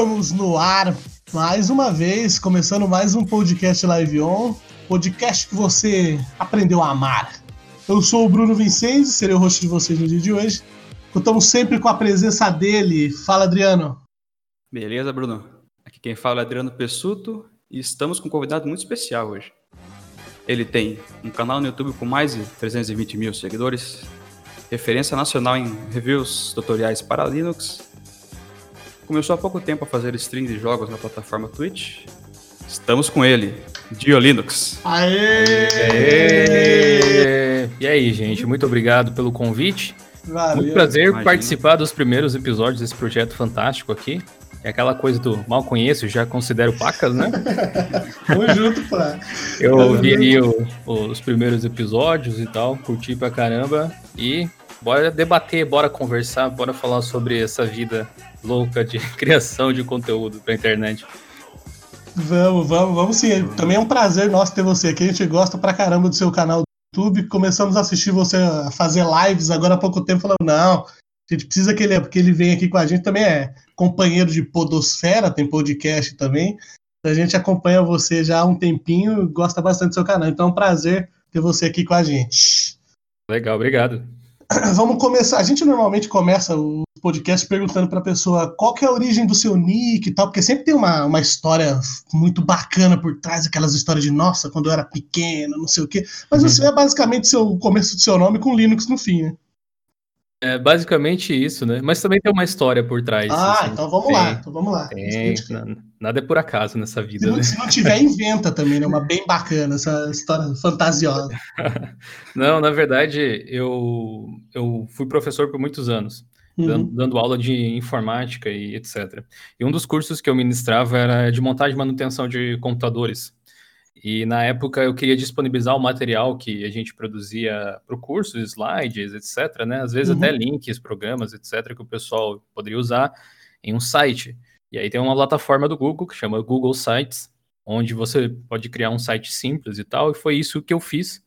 Estamos no ar mais uma vez, começando mais um podcast Live On, podcast que você aprendeu a amar. Eu sou o Bruno Vincenzi, serei o host de vocês no dia de hoje. Contamos sempre com a presença dele. Fala, Adriano. Beleza, Bruno? Aqui quem fala é Adriano Pessuto e estamos com um convidado muito especial hoje. Ele tem um canal no YouTube com mais de 320 mil seguidores, referência nacional em reviews tutoriais para Linux. Começou há pouco tempo a fazer stream de jogos na plataforma Twitch. Estamos com ele, Dio Linux. Aê! Aê! E aí, gente, muito obrigado pelo convite. Valeu. Muito prazer Imagina. participar dos primeiros episódios desse projeto fantástico aqui. É aquela coisa do mal conheço, já considero pacas, né? Tamo junto, pô. Eu ouvi aí o- os primeiros episódios e tal, curti pra caramba. E bora debater, bora conversar, bora falar sobre essa vida louca de criação de conteúdo pra internet. Vamos, vamos, vamos sim. Também é um prazer nosso ter você aqui. A gente gosta pra caramba do seu canal do YouTube. Começamos a assistir você a fazer lives agora há pouco tempo, falando, não, a gente precisa que ele, porque ele vem aqui com a gente, também é companheiro de Podosfera, tem podcast também. A gente acompanha você já há um tempinho, gosta bastante do seu canal. Então é um prazer ter você aqui com a gente. Legal, obrigado. Vamos começar. A gente normalmente começa o podcast perguntando para a pessoa qual que é a origem do seu nick e tal, porque sempre tem uma, uma história muito bacana por trás, aquelas histórias de nossa, quando eu era pequeno, não sei o quê. Mas Uhum. você é basicamente seu, o começo do seu nome com Linux no fim, né? É basicamente isso, né? Mas também tem uma história por trás. Ah, assim. então vamos Tem, lá. Então vamos lá. Tem, na- nada é por acaso nessa Se vida, não, né? se não tiver, inventa também, né? Uma bem bacana, essa história fantasiosa. Não, na verdade, eu, eu fui professor por muitos anos, Uhum. dando aula de informática e etc. E um dos cursos que eu ministrava era de montagem e manutenção de computadores. E na época eu queria disponibilizar o material que a gente produzia para o curso, slides, etc. Né? Às vezes Uhum. até links, programas, etc., que o pessoal poderia usar em um site. E aí tem uma plataforma do Google que chama Google Sites, onde você pode criar um site simples e tal, e foi isso que eu fiz.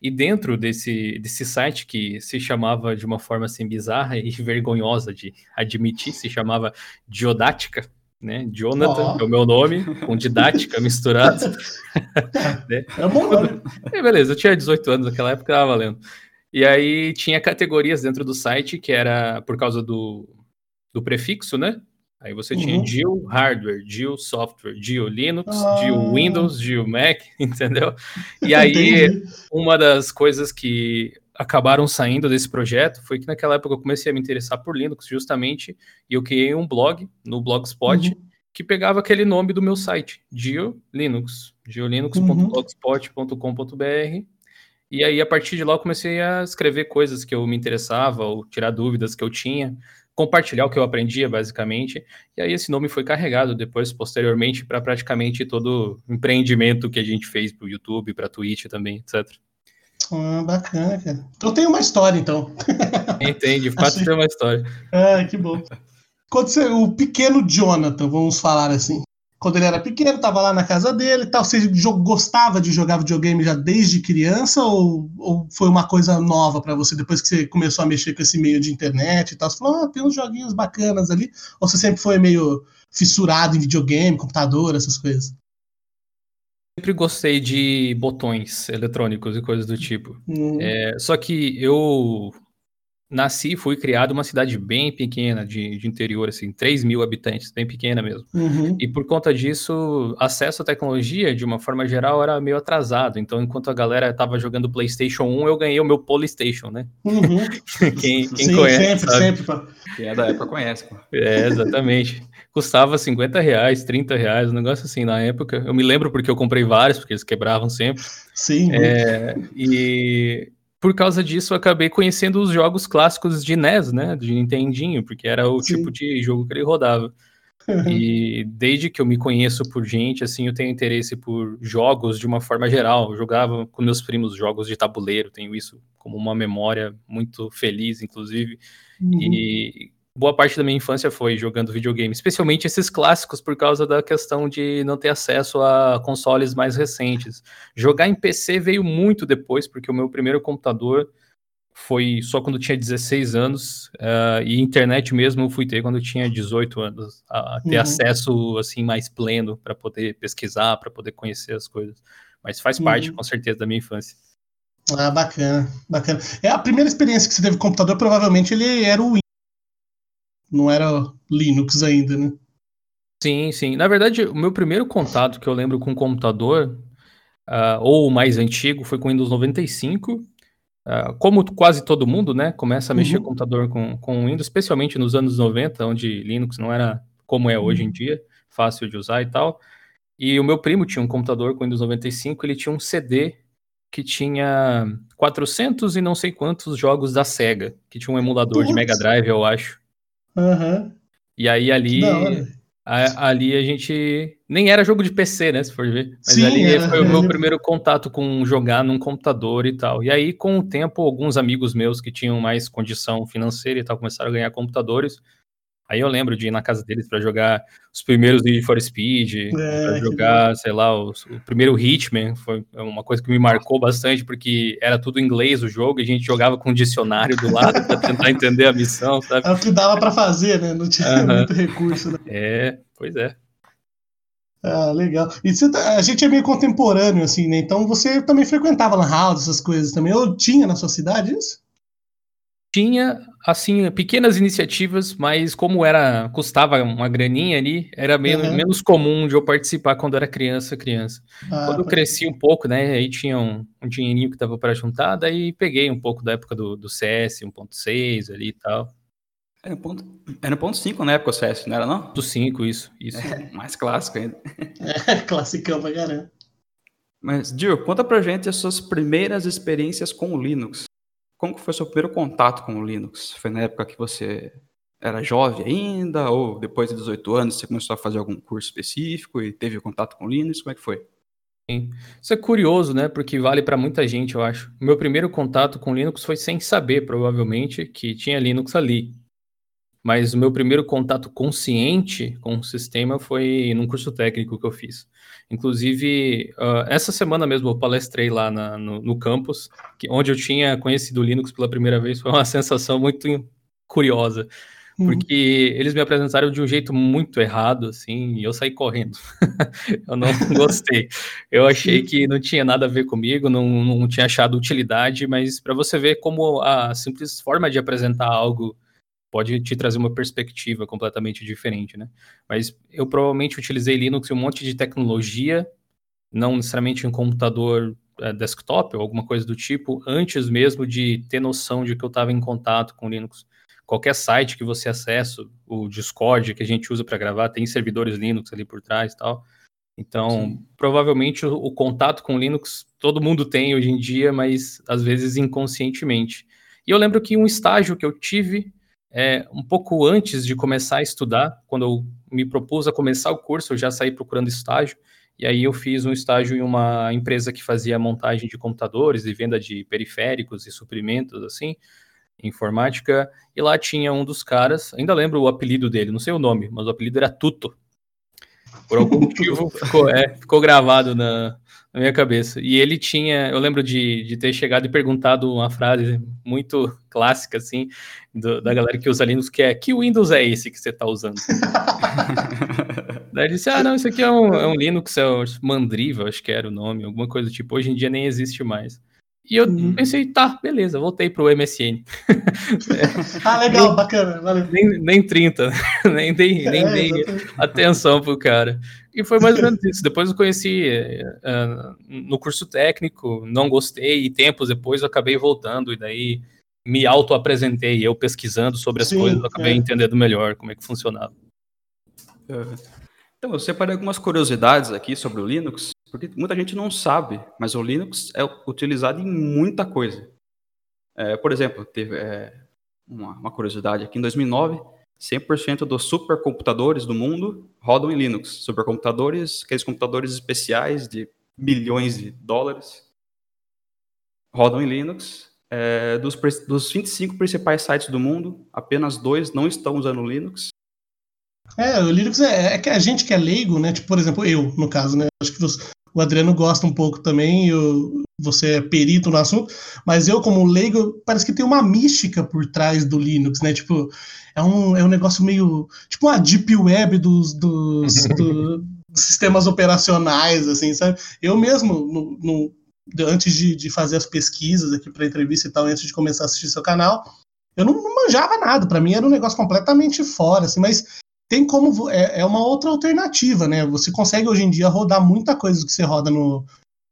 E dentro desse, desse site, que se chamava de uma forma assim bizarra e vergonhosa de admitir, se chamava Diodática, né? Jonathan Ó. é o meu nome, com didática misturado. É um bom nome. E beleza, eu tinha 18 anos naquela época, tava valendo. E aí tinha categorias dentro do site que era por causa do, do prefixo, né? Aí você tinha Uhum. Geo Hardware, Geo Software, Geo Linux, Ah. Geo Windows, Geo Mac, entendeu? E aí Entendi. uma das coisas que acabaram saindo desse projeto foi que naquela época eu comecei a me interessar por Linux justamente e eu criei um blog no Blogspot Uhum. que pegava aquele nome do meu site, Geo Linux, geolinux.blogspot.com.br. E aí a partir de lá eu comecei a escrever coisas que eu me interessava ou tirar dúvidas que eu tinha, compartilhar o que eu aprendia basicamente. E aí esse nome foi carregado depois posteriormente para praticamente todo o empreendimento que a gente fez para o YouTube, para Twitch também, etc. Ah, bacana, cara. Então tem uma história, então. Entende? De fato Achei- tem uma história. Ah, que bom. Quando você, o pequeno Jonathan, vamos falar assim. Quando ele era pequeno, tava lá na casa dele e tal. Você gostava de jogar videogame já desde criança ou, ou foi uma coisa nova pra você depois que você começou a mexer com esse meio de internet e tal? Você falou, ah, tem uns joguinhos bacanas ali. Ou você sempre foi meio fissurado em videogame, computador, essas coisas? Sempre gostei de botões eletrônicos e coisas do tipo. Hum, É, só que eu nasci e fui criado numa cidade bem pequena, de, de interior, assim, 3 mil habitantes, bem pequena mesmo. uhum. E por conta disso, acesso à tecnologia, de uma forma geral, era meio atrasado. Então, enquanto a galera estava jogando PlayStation 1, eu ganhei o meu Polystation, né? Uhum. Quem, quem Sim, conhece, sempre, sabe? sempre. pô. Quem é da época conhece, pô. É, exatamente. Custava 50 reais, 30 reais, um negócio assim na época. Eu me lembro porque eu comprei vários, porque eles quebravam sempre. Sim. É, e por causa disso, eu acabei conhecendo os jogos clássicos de NES, né? De Nintendinho, porque era o Sim. tipo de jogo que ele rodava. E desde que eu me conheço por gente, assim, eu tenho interesse por jogos de uma forma geral. Eu jogava com meus primos jogos de tabuleiro, tenho isso como uma memória muito feliz, inclusive. Uhum. E boa parte da minha infância foi jogando videogame, especialmente esses clássicos, por causa da questão de não ter acesso a consoles mais recentes. Jogar em PC veio muito depois, porque o meu primeiro computador foi só quando tinha 16 anos, uh, e internet mesmo eu fui ter quando tinha 18 anos, a, ter uhum. acesso assim mais pleno para poder pesquisar, para poder conhecer as coisas. Mas faz parte, uhum. com certeza, da minha infância. Ah, bacana, bacana. É a primeira experiência que você teve com computador, provavelmente ele era o não era Linux ainda, né? Sim, sim. Na verdade, o meu primeiro contato que eu lembro com computador, uh, ou o mais antigo, foi com o Windows 95. Uh, como quase todo mundo, né, começa a mexer uhum. computador com, com Windows, especialmente nos anos 90, onde Linux não era como é hoje em uhum. dia, fácil de usar e tal. E o meu primo tinha um computador com Windows 95, ele tinha um CD que tinha 400 e não sei quantos jogos da Sega, que tinha um emulador Putz. de Mega Drive, eu acho. Uhum. E aí ali a, ali a gente. Nem era jogo de PC, né? Se for ver. Mas Sim, ali é, foi o meu primeiro contato com jogar num computador e tal. E aí, com o tempo, alguns amigos meus que tinham mais condição financeira e tal começaram a ganhar computadores. Aí eu lembro de ir na casa deles para jogar os primeiros Need for Speed, é, para jogar, sei lá, o, o, primeiro Hitman, foi uma coisa que me marcou bastante, porque era tudo em inglês o jogo, e a gente jogava com um dicionário do lado para tentar entender a missão, sabe? É o que dava para fazer, né? Não tinha muito recurso. Né? É, pois é. Ah, legal. E você, tá, a gente é meio contemporâneo, assim, né? Então você também frequentava Lan House, essas coisas também. Ou tinha na sua cidade isso? Tinha, assim, pequenas iniciativas, mas como era custava uma graninha ali, era menos, uhum. menos comum de eu participar quando era criança, criança. Ah, quando eu cresci um pouco, né, aí tinha um, um dinheirinho que dava para juntar, daí peguei um pouco da época do, do CS 1.6 ali e tal. Era no ponto, era ponto 5 na época o CS, não era não? Ponto 5, isso, isso. É, mais clássico ainda. É, classicão pra caramba. Mas, Dio, conta pra gente as suas primeiras experiências com o Linux. Como foi o seu primeiro contato com o Linux? Foi na época que você era jovem ainda, ou depois de 18 anos você começou a fazer algum curso específico e teve contato com o Linux? Como é que foi? Sim. Isso é curioso, né? Porque vale para muita gente, eu acho. Meu primeiro contato com Linux foi sem saber, provavelmente, que tinha Linux ali. Mas o meu primeiro contato consciente com o sistema foi num curso técnico que eu fiz. Inclusive, uh, essa semana mesmo eu palestrei lá na, no, no, campus, que, onde eu tinha conhecido o Linux pela primeira vez. Foi uma sensação muito curiosa, uhum. porque eles me apresentaram de um jeito muito errado, assim, e eu saí correndo. eu não gostei. Eu achei que não tinha nada a ver comigo, não, não tinha achado utilidade, mas para você ver como a simples forma de apresentar algo pode te trazer uma perspectiva completamente diferente, né? Mas eu provavelmente utilizei Linux e um monte de tecnologia, não necessariamente em computador é, desktop ou alguma coisa do tipo, antes mesmo de ter noção de que eu estava em contato com Linux. Qualquer site que você acessa, o Discord que a gente usa para gravar, tem servidores Linux ali por trás e tal. Então, Sim. provavelmente o, o contato com Linux todo mundo tem hoje em dia, mas às vezes inconscientemente. E eu lembro que um estágio que eu tive é, um pouco antes de começar a estudar, quando eu me propus a começar o curso, eu já saí procurando estágio, e aí eu fiz um estágio em uma empresa que fazia montagem de computadores e venda de periféricos e suprimentos, assim, informática, e lá tinha um dos caras, ainda lembro o apelido dele, não sei o nome, mas o apelido era Tuto. Por algum motivo ficou, é, ficou gravado na, na minha cabeça. E ele tinha, eu lembro de, de ter chegado e perguntado uma frase muito clássica, assim, do, da galera que usa Linux, que é, que Windows é esse que você está usando? Daí ele disse, ah, não, isso aqui é um, é um Linux, é o Mandriva, acho que era o nome, alguma coisa do tipo, hoje em dia nem existe mais. E eu uhum. pensei, tá, beleza, voltei pro MSN. ah, legal, nem, bacana, valeu. Nem, nem 30, nem dei, nem é, dei atenção pro cara. E foi mais ou menos isso. Depois eu conheci uh, no curso técnico, não gostei, e tempos depois eu acabei voltando, e daí me auto-apresentei, eu pesquisando sobre as Sim, coisas, eu acabei é. entendendo melhor como é que funcionava. Então, eu separei algumas curiosidades aqui sobre o Linux, porque muita gente não sabe, mas o Linux é utilizado em muita coisa. É, por exemplo, teve é, uma, uma, curiosidade aqui, em 2009, 100% dos supercomputadores do mundo rodam em Linux. Supercomputadores, aqueles computadores especiais de bilhões de dólares, rodam em Linux. É, dos, dos 25 principais sites do mundo, apenas dois não estão usando Linux. É, o Linux é, é que a gente que é leigo, né? Tipo, por exemplo, eu, no caso, né? Acho que você, o Adriano gosta um pouco também, eu, você é perito no assunto, mas eu, como leigo, parece que tem uma mística por trás do Linux, né? Tipo, é um, é um negócio meio. Tipo uma deep web dos, dos, do, dos sistemas operacionais, assim, sabe? Eu mesmo, no, no antes de, de, fazer as pesquisas aqui para entrevista e tal, antes de começar a assistir seu canal, eu não, não manjava nada. Para mim era um negócio completamente fora, assim, mas tem como. É, é, uma outra alternativa, né? Você consegue hoje em dia rodar muita coisa que você roda no,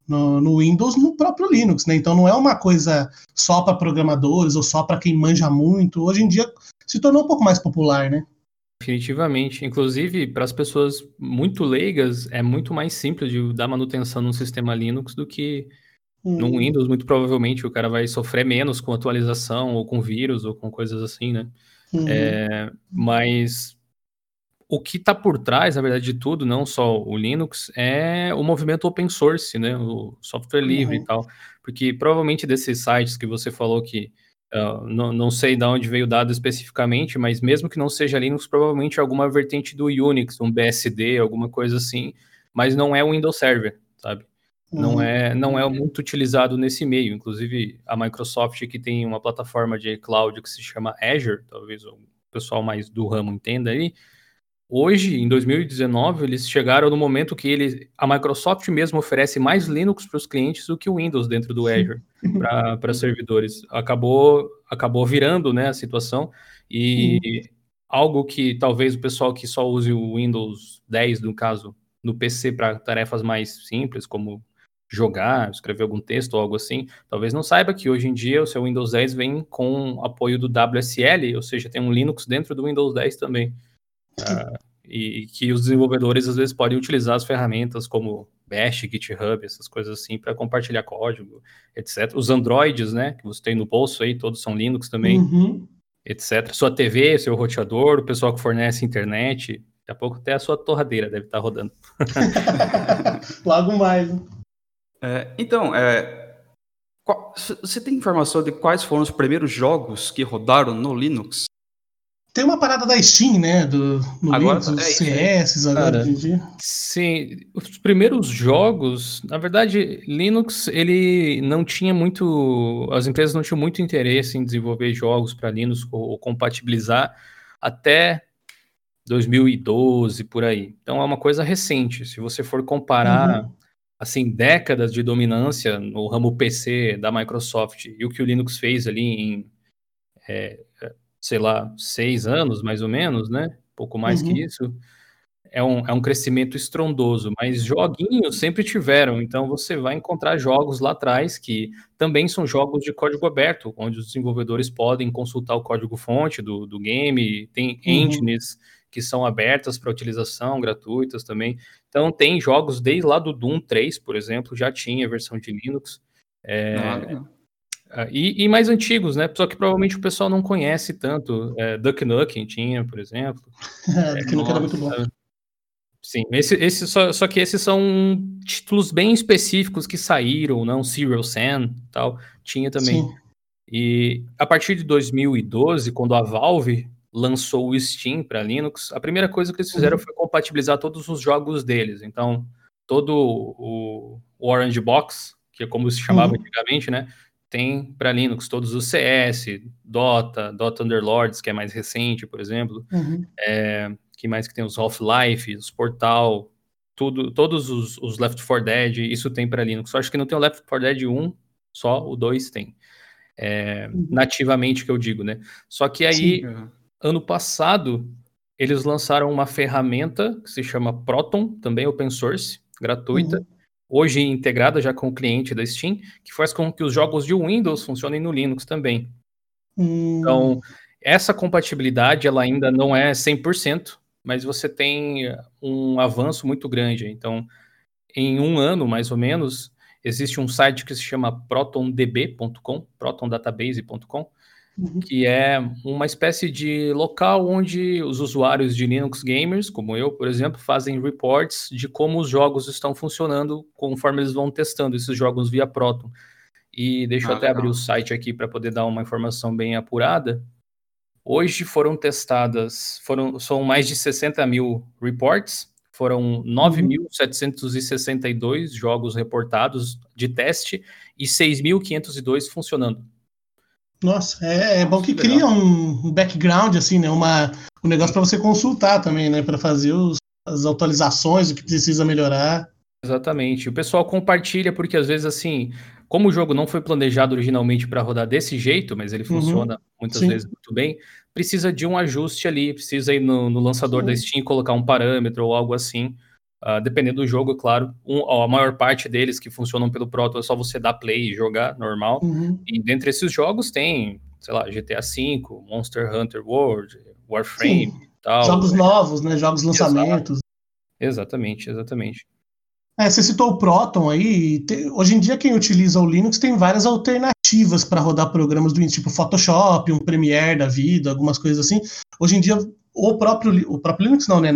no, no Windows no próprio Linux, né? Então não é uma coisa só para programadores ou só para quem manja muito. Hoje em dia se tornou um pouco mais popular, né? Definitivamente. Inclusive, para as pessoas muito leigas, é muito mais simples de dar manutenção num sistema Linux do que hum. no Windows. Muito provavelmente o cara vai sofrer menos com atualização, ou com vírus, ou com coisas assim, né? Uhum. É, mas o que está por trás, na verdade, de tudo, não só o Linux, é o movimento open source, né? O software livre uhum. e tal. Porque provavelmente desses sites que você falou que uh, não, não sei de onde veio o dado especificamente, mas mesmo que não seja Linux, provavelmente alguma vertente do Unix, um BSD, alguma coisa assim, mas não é o Windows Server, sabe? Uhum. Não, é, não é muito utilizado nesse meio. Inclusive, a Microsoft que tem uma plataforma de cloud que se chama Azure, talvez o pessoal mais do ramo entenda aí, Hoje, em 2019, eles chegaram no momento que eles, a Microsoft mesmo oferece mais Linux para os clientes do que o Windows dentro do Azure para servidores. Acabou, acabou virando né, a situação e uhum. algo que talvez o pessoal que só use o Windows 10, no caso, no PC para tarefas mais simples, como jogar, escrever algum texto ou algo assim, talvez não saiba que hoje em dia o seu Windows 10 vem com apoio do WSL, ou seja, tem um Linux dentro do Windows 10 também. Uh, e que os desenvolvedores às vezes podem utilizar as ferramentas como Bash, GitHub, essas coisas assim, para compartilhar código, etc. Os Androids, né, que você tem no bolso aí, todos são Linux também, uhum. etc. Sua TV, seu roteador, o pessoal que fornece internet, daqui a pouco até a sua torradeira deve estar tá rodando. Logo mais. É, então, é, qual, você tem informação de quais foram os primeiros jogos que rodaram no Linux? Tem uma parada da Steam, né? Do, no agora, Linux, os é, CS agora hoje em dia. Sim, os primeiros jogos, na verdade, Linux ele não tinha muito, as empresas não tinham muito interesse em desenvolver jogos para Linux ou, ou, compatibilizar até 2012 por aí. Então é uma coisa recente. Se você for comparar uhum. assim décadas de dominância no ramo PC da Microsoft e o que o Linux fez ali em é, sei lá, seis anos, mais ou menos, né? Pouco mais uhum. que isso. É um, é um crescimento estrondoso, mas joguinhos sempre tiveram, então você vai encontrar jogos lá atrás que também são jogos de código aberto, onde os desenvolvedores podem consultar o código-fonte do, do game, tem uhum. engines que são abertas para utilização, gratuitas também. Então tem jogos desde lá do Doom 3, por exemplo, já tinha versão de Linux. É, ah, Uh, e, e, mais antigos, né? Só que provavelmente o pessoal não conhece tanto. É, Duck Nukem tinha, por exemplo. é, Duck Nukem era muito bom. Sim, esse, esse, só, só que esses são títulos bem específicos que saíram, não? Serial Sam tal, tinha também. Sim. E a partir de 2012, quando a Valve lançou o Steam para Linux, a primeira coisa que eles fizeram uhum. foi compatibilizar todos os jogos deles. Então, todo o, o Orange Box, que é como se chamava uhum. antigamente, né? Tem para Linux todos os CS, Dota, Dota Underlords, que é mais recente, por exemplo. Uhum. É, que mais que tem os Half-Life, os Portal, tudo, todos os, os, Left 4 Dead, isso tem para Linux. Só acho que não tem o Left 4 Dead 1, só o 2 tem. É, uhum. Nativamente que eu digo, né? Só que aí, Sim. ano passado, eles lançaram uma ferramenta que se chama Proton, também open source, gratuita, uhum hoje integrada já com o cliente da Steam, que faz com que os jogos de Windows funcionem no Linux também. Hum. Então, essa compatibilidade ela ainda não é 100%, mas você tem um avanço muito grande. Então, em um ano, mais ou menos, existe um site que se chama protondb.com, protondatabase.com, uhum. que é uma espécie de local onde os usuários de Linux gamers, como eu, por exemplo, fazem reports de como os jogos estão funcionando conforme eles vão testando esses jogos via Proton. E deixa ah, eu até legal. abrir o site aqui para poder dar uma informação bem apurada. Hoje foram testadas, foram, são mais de 60 mil reports, Foram 9.762 jogos reportados de teste e 6.502 funcionando. Nossa, é, é bom que cria um background, assim, né? Uma, um negócio para você consultar também, né? Para fazer os, as atualizações, o que precisa melhorar. Exatamente. O pessoal compartilha porque às vezes assim, como o jogo não foi planejado originalmente para rodar desse jeito, mas ele uhum. funciona muitas Sim. vezes muito bem, precisa de um ajuste ali, precisa ir no, no lançador Sim. da Steam colocar um parâmetro ou algo assim. Uh, dependendo do jogo, claro, um, a maior parte deles que funcionam pelo Proto é só você dar play e jogar normal. Uhum. E dentre esses jogos tem, sei lá, GTA V, Monster Hunter World, Warframe Sim. tal. Jogos novos, né? Jogos lançamentos. Exatamente, exatamente. É, você citou o Proton aí. Te, hoje em dia, quem utiliza o Linux tem várias alternativas para rodar programas do tipo Photoshop, um Premiere da vida, algumas coisas assim. Hoje em dia, o próprio, o próprio Linux não, né?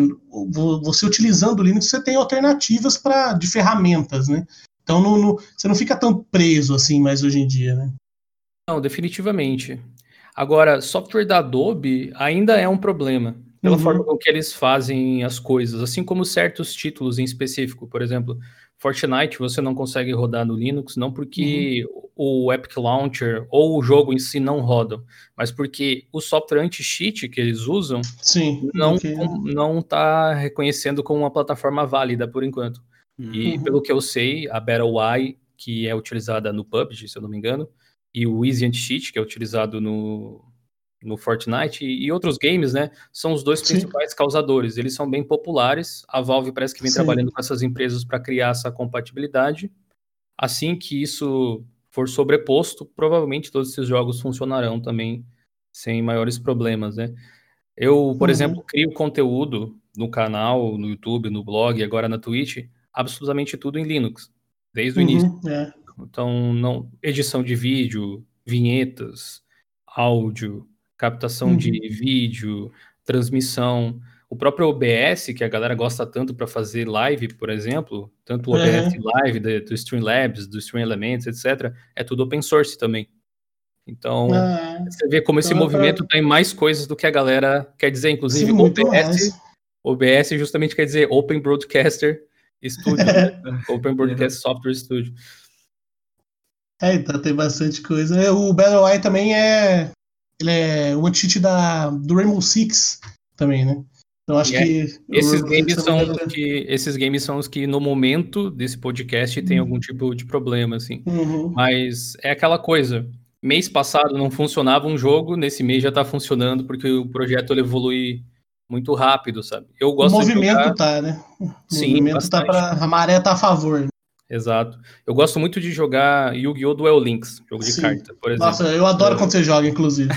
Você utilizando o Linux, você tem alternativas para de ferramentas, né? Então não, não, você não fica tão preso assim mais hoje em dia, né? Não, definitivamente. Agora, software da Adobe ainda é um problema pela uhum. forma com que eles fazem as coisas, assim como certos títulos em específico, por exemplo, Fortnite você não consegue rodar no Linux, não porque uhum. o Epic Launcher ou o jogo em si não rodam, mas porque o software anti-cheat que eles usam Sim, não okay. não está reconhecendo como uma plataforma válida por enquanto. Uhum. E pelo que eu sei, a BattleEye, que é utilizada no PUBG, se eu não me engano, e o Easy Anti-Cheat, que é utilizado no, no Fortnite e, e, outros games, né? São os dois Sim. principais causadores. Eles são bem populares. A Valve parece que vem Sim. trabalhando com essas empresas para criar essa compatibilidade. Assim que isso for sobreposto, provavelmente todos esses jogos funcionarão também sem maiores problemas, né? Eu, por uhum. exemplo, crio conteúdo no canal, no YouTube, no blog, agora na Twitch, absolutamente tudo em Linux, desde o uhum, início. É. Então, não edição de vídeo, vinhetas, áudio, captação uhum. de vídeo, transmissão. O próprio OBS, que a galera gosta tanto para fazer live, por exemplo, tanto o OBS uhum. Live do, do Streamlabs, do Stream Elements, etc., é tudo open source também. Então, ah, você vê como esse então, movimento tem mais coisas do que a galera quer dizer. Inclusive, Sim, OBS, OBS justamente quer dizer Open Broadcaster Studio, né? Open Broadcast Software Studio. É, então tem bastante coisa. O BattleEye também é ele é o anti-cheat da, do Rainbow Six também, né? Eu acho é, que. Esses games, são os que, esses games são os que, no momento desse podcast, tem uhum. algum tipo de problema, assim. Uhum. Mas é aquela coisa. Mês passado não funcionava um jogo, nesse mês já tá funcionando, porque o projeto evolui muito rápido, sabe? Eu gosto o movimento jogar... tá, né? O Sim, movimento bastante. tá pra. A maré tá a favor. Exato. Eu gosto muito de jogar Yu-Gi-Oh! Duel Links, jogo Sim. de carta, por exemplo. Nossa, eu adoro é. quando você joga, inclusive.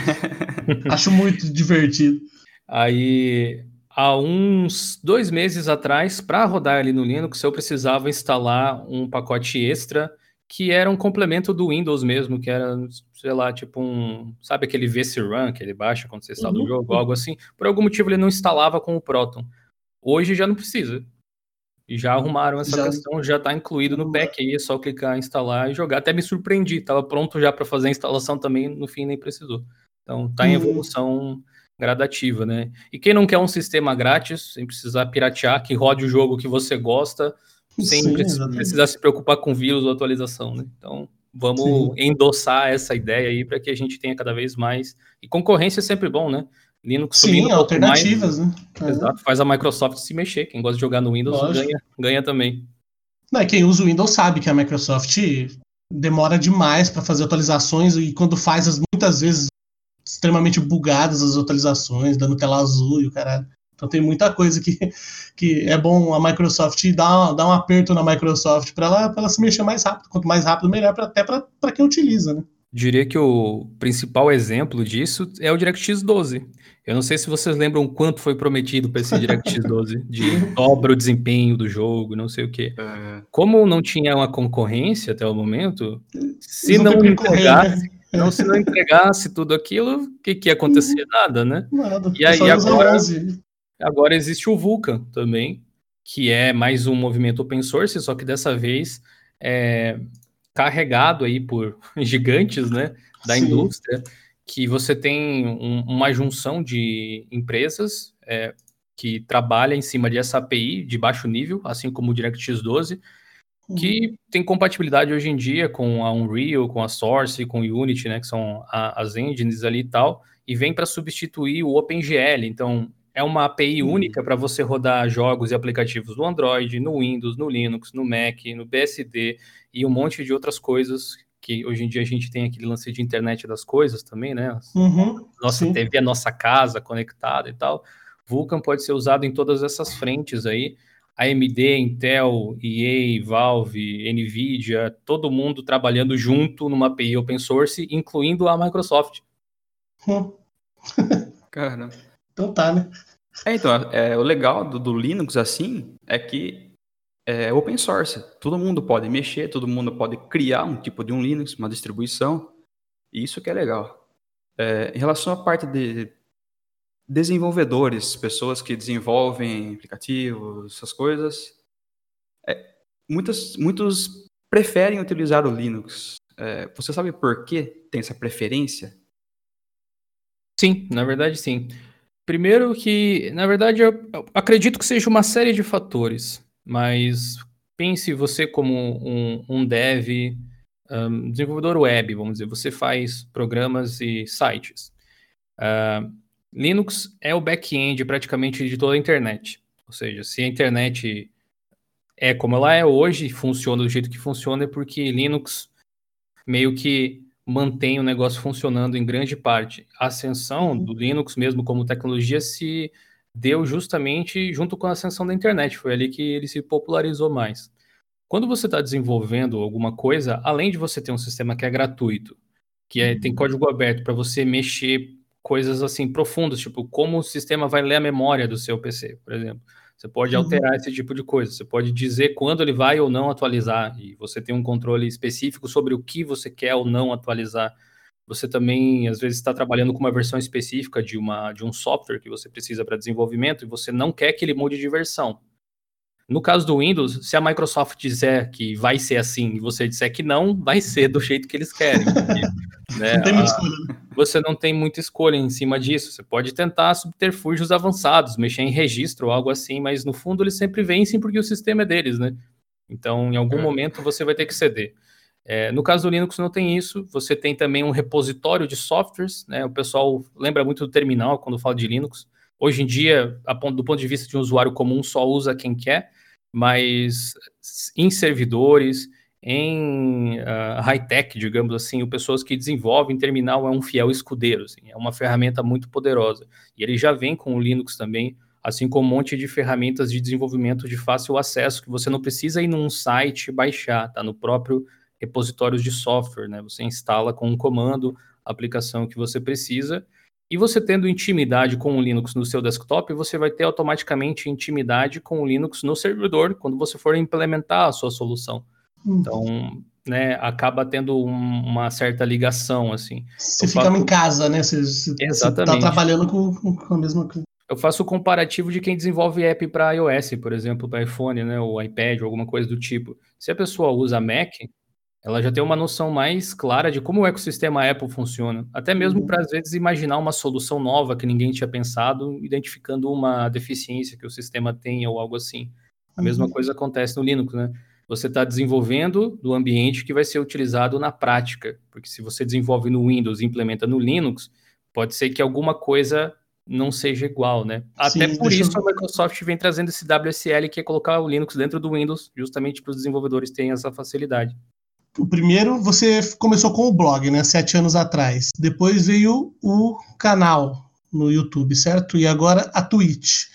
Acho muito divertido. Aí, há uns dois meses atrás, para rodar ali no Linux, eu precisava instalar um pacote extra que era um complemento do Windows mesmo, que era, sei lá, tipo um. Sabe aquele VC-Run que ele baixa quando você instala uhum. o jogo, algo assim? Por algum motivo ele não instalava com o Proton. Hoje já não precisa. Já arrumaram essa já... questão, já está incluído no pack aí, é só clicar, instalar e jogar. Até me surpreendi, estava pronto já para fazer a instalação também, no fim nem precisou. Então está em uhum. evolução gradativa, né? E quem não quer um sistema grátis, sem precisar piratear, que rode o jogo que você gosta, sem Sim, precisar se preocupar com vírus ou atualização, né? Então vamos Sim. endossar essa ideia aí para que a gente tenha cada vez mais. E concorrência é sempre bom, né? Linux Sim, alternativas, mais, né? Exato, faz a Microsoft se mexer. Quem gosta de jogar no Windows ganha, ganha também. Não, quem usa o Windows sabe que a Microsoft demora demais para fazer atualizações e quando faz, as, muitas vezes, extremamente bugadas as atualizações, dando tela azul e o caralho. Então tem muita coisa que, que é bom a Microsoft dar, dar um aperto na Microsoft para ela, ela se mexer mais rápido. Quanto mais rápido, melhor, pra, até para quem utiliza, né? Diria que o principal exemplo disso é o DirectX 12. Eu não sei se vocês lembram quanto foi prometido para esse DirectX 12, de dobra o desempenho do jogo, não sei o quê. É. Como não tinha uma concorrência até o momento, se não, não entregasse, não, se não entregasse tudo aquilo, o que, que ia acontecer? Nada, né? Nada. E aí agora, agora existe o Vulkan também, que é mais um movimento open source, só que dessa vez é carregado aí por gigantes, né, da Sim. indústria que você tem um, uma junção de empresas, é, que trabalha em cima dessa API de baixo nível, assim como o DirectX 12, que uhum. tem compatibilidade hoje em dia com a Unreal, com a Source, com o Unity, né, que são a, as engines ali e tal, e vem para substituir o OpenGL. Então, é uma API uhum. única para você rodar jogos e aplicativos no Android, no Windows, no Linux, no Mac, no BSD e um monte de outras coisas que hoje em dia a gente tem aquele lance de internet das coisas também, né? Uhum, nossa sim. TV, a nossa casa conectada e tal. Vulkan pode ser usado em todas essas frentes aí. AMD, Intel, EA, Valve, Nvidia, todo mundo trabalhando junto numa API open source, incluindo a Microsoft. Hum. Cara. Então tá, né? É, então, é, o legal do, do, Linux, assim, é que é open source. Todo mundo pode mexer, todo mundo pode criar um tipo de um Linux, uma distribuição. E isso que é legal. É, em relação à parte de desenvolvedores, pessoas que desenvolvem aplicativos, essas coisas, é, muitas, muitos preferem utilizar o Linux. É, você sabe por que tem essa preferência? Sim, na verdade sim. Primeiro que, na verdade, eu acredito que seja uma série de fatores, mas pense você como um, um dev, um, desenvolvedor web, vamos dizer, você faz programas e sites. Uh, Linux é o back-end praticamente de toda a internet. Ou seja, se a internet é como ela é hoje, funciona do jeito que funciona, é porque Linux meio que mantém o negócio funcionando em grande parte. A ascensão do Linux mesmo como tecnologia se deu justamente junto com a ascensão da internet. Foi ali que ele se popularizou mais. Quando você está desenvolvendo alguma coisa, além de você ter um sistema que é gratuito, que é, tem código aberto para você mexer coisas assim profundas, tipo como o sistema vai ler a memória do seu PC, por exemplo. Você pode uhum. alterar esse tipo de coisa, você pode dizer quando ele vai ou não atualizar, e você tem um controle específico sobre o que você quer ou não atualizar. Você também, às vezes, está trabalhando com uma versão específica de, uma, de um software que você precisa para desenvolvimento e você não quer que ele mude de versão. No caso do Windows, se a Microsoft dizer que vai ser assim e você disser que não, vai ser do jeito que eles querem. Porque, né, não a, você não tem muita escolha em cima disso. Você pode tentar subterfúgios avançados, mexer em registro ou algo assim, mas no fundo eles sempre vencem porque o sistema é deles, né? Então, em algum é. momento você vai ter que ceder. É, no caso do Linux não tem isso. Você tem também um repositório de softwares, né? O pessoal lembra muito do terminal quando fala de Linux. Hoje em dia, do ponto de vista de um usuário comum, só usa quem quer, mas em servidores, em uh, high-tech, digamos assim, o pessoas que desenvolvem terminal é um fiel escudeiro, assim, é uma ferramenta muito poderosa. E ele já vem com o Linux também, assim como um monte de ferramentas de desenvolvimento de fácil acesso, que você não precisa ir num site baixar, tá no próprio repositório de software, né? Você instala com um comando a aplicação que você precisa e você tendo intimidade com o Linux no seu desktop, você vai ter automaticamente intimidade com o Linux no servidor quando você for implementar a sua solução. Hum. Então, né, acaba tendo um, uma certa ligação, assim. Você fica faço... em casa, né? Você, você, Exatamente. Você tá trabalhando com, com a mesma coisa. Eu faço o comparativo de quem desenvolve app para iOS, por exemplo, para iPhone, né, ou iPad, ou alguma coisa do tipo. Se a pessoa usa Mac, ela já tem uma noção mais clara de como o ecossistema Apple funciona. Até mesmo uhum. para, às vezes, imaginar uma solução nova que ninguém tinha pensado, identificando uma deficiência que o sistema tem ou algo assim. A uhum. mesma coisa acontece no Linux, né? Você está desenvolvendo do ambiente que vai ser utilizado na prática. Porque se você desenvolve no Windows e implementa no Linux, pode ser que alguma coisa não seja igual, né? Até Sim, por isso eu... a Microsoft vem trazendo esse WSL, que é colocar o Linux dentro do Windows, justamente para os desenvolvedores terem essa facilidade o primeiro você começou com o blog, né? Sete anos atrás. Depois veio o canal no YouTube, certo? E agora a Twitch.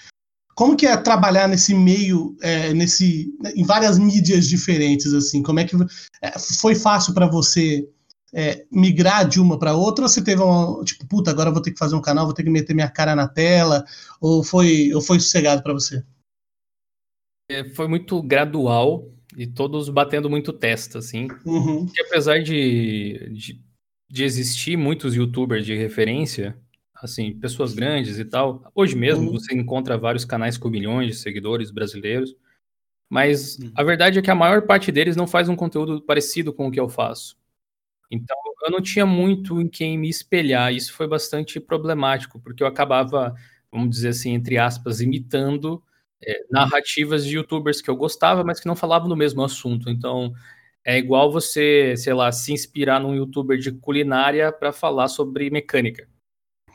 Como que é trabalhar nesse meio, é, nesse, em várias mídias diferentes assim? Como é que é, foi fácil para você é, migrar de uma para outra? Ou você teve uma tipo, puta, agora vou ter que fazer um canal, vou ter que meter minha cara na tela? Ou foi, ou foi sossegado para você? É, foi muito gradual e todos batendo muito testa, assim. Uhum. E apesar de, de, de, existir muitos youtubers de referência, assim, pessoas grandes e tal, hoje mesmo uhum. você encontra vários canais com milhões de seguidores brasileiros, mas uhum. a verdade é que a maior parte deles não faz um conteúdo parecido com o que eu faço. Então, eu não tinha muito em quem me espelhar, isso foi bastante problemático, porque eu acabava vamos dizer assim, entre aspas, imitando é, narrativas de youtubers que eu gostava, mas que não falavam no mesmo assunto. Então, é igual você, sei lá, se inspirar num youtuber de culinária para falar sobre mecânica.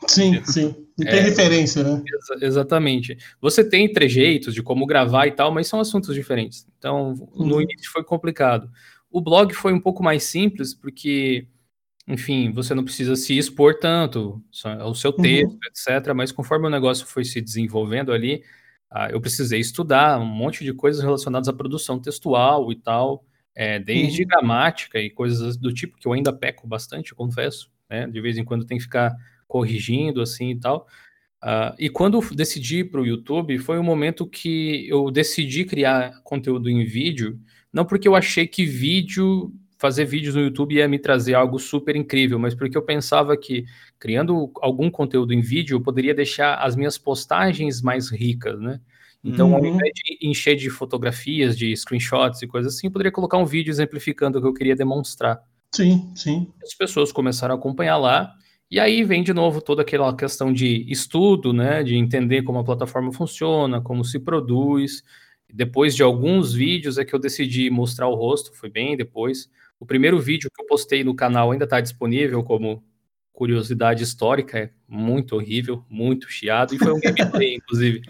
Sim, sim. Não tem é, referência, né? Ex exatamente. Você tem trejeitos de como gravar e tal, mas são assuntos diferentes. Então, no uhum. início foi complicado. O blog foi um pouco mais simples, porque, enfim, você não precisa se expor tanto, é o seu uhum. texto, uhum. etc. Mas conforme o negócio foi se desenvolvendo ali, ah, eu precisei estudar um monte de coisas relacionadas à produção textual e tal, é, desde uhum. gramática e coisas do tipo, que eu ainda peco bastante, confesso. Né? De vez em quando tem que ficar corrigindo assim e tal. Uh, e quando decidi para o YouTube, foi um momento que eu decidi criar conteúdo em vídeo, não porque eu achei que vídeo, fazer vídeos no YouTube ia me trazer algo super incrível, mas porque eu pensava que criando algum conteúdo em vídeo, eu poderia deixar as minhas postagens mais ricas, né? Então, uhum. ao invés de encher de fotografias, de screenshots e coisas assim, eu poderia colocar um vídeo exemplificando o que eu queria demonstrar. Sim, sim. As pessoas começaram a acompanhar lá, e aí vem de novo toda aquela questão de estudo, né, de entender como a plataforma funciona, como se produz. Depois de alguns vídeos é que eu decidi mostrar o rosto, foi bem depois. O primeiro vídeo que eu postei no canal ainda está disponível como curiosidade histórica, é muito horrível, muito chiado, e foi um gameplay, inclusive.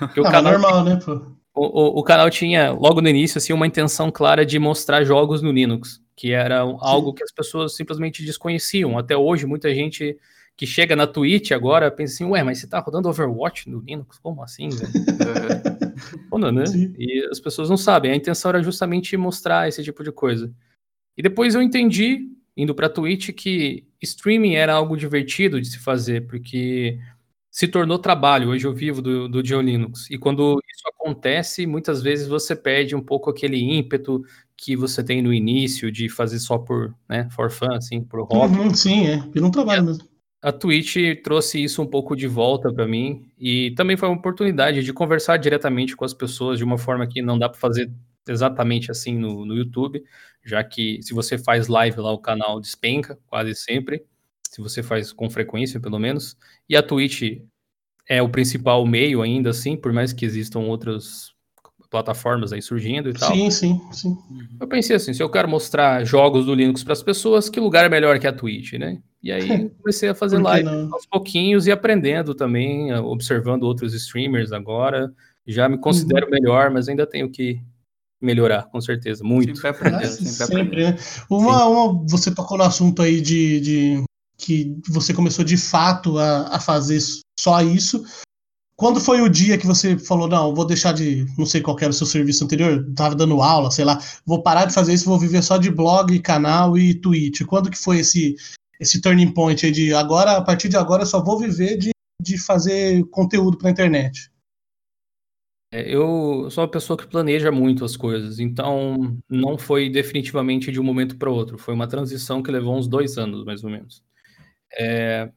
o ah, canal normal, né, pô? O, o, o, canal tinha, logo no início, assim, uma intenção clara de mostrar jogos no Linux que era algo que as pessoas simplesmente desconheciam. Até hoje, muita gente que chega na Twitch agora pensa assim, ué, mas você tá rodando Overwatch no Linux? Como assim, velho? é. né? E as pessoas não sabem. A intenção era justamente mostrar esse tipo de coisa. E depois eu entendi, indo pra Twitch, que streaming era algo divertido de se fazer, porque se tornou trabalho. Hoje eu vivo do, do Linux. E quando isso acontece, muitas vezes você perde um pouco aquele ímpeto que você tem no início de fazer só por, né, for fun, assim, por hobby. Uhum, sim, é. E não trabalho mesmo. A Twitch trouxe isso um pouco de volta para mim e também foi uma oportunidade de conversar diretamente com as pessoas de uma forma que não dá para fazer exatamente assim no, no YouTube, já que se você faz live lá, o canal despenca quase sempre se você faz com frequência, pelo menos. E a Twitch é o principal meio ainda, assim, por mais que existam outras plataformas aí surgindo e tal. Sim, sim, sim. Eu pensei assim, se eu quero mostrar jogos do Linux para as pessoas, que lugar é melhor que a Twitch, né? E aí comecei a fazer live não? aos pouquinhos e aprendendo também, observando outros streamers agora. Já me considero uhum. melhor, mas ainda tenho que melhorar, com certeza, muito. Sempre aprendendo, sempre, sempre aprendendo. Né? Uma, uma, você tocou no assunto aí de, de que você começou de fato a, a fazer só isso. Quando foi o dia que você falou, não, vou deixar de, não sei qual era o seu serviço anterior, tava dando aula, sei lá, vou parar de fazer isso, vou viver só de blog, canal e Twitch. Quando que foi esse, esse turning point aí de agora, a partir de agora eu só vou viver de, de fazer conteúdo para internet? É, eu sou uma pessoa que planeja muito as coisas, então não foi definitivamente de um momento para outro, foi uma transição que levou uns dois anos, mais ou menos. É,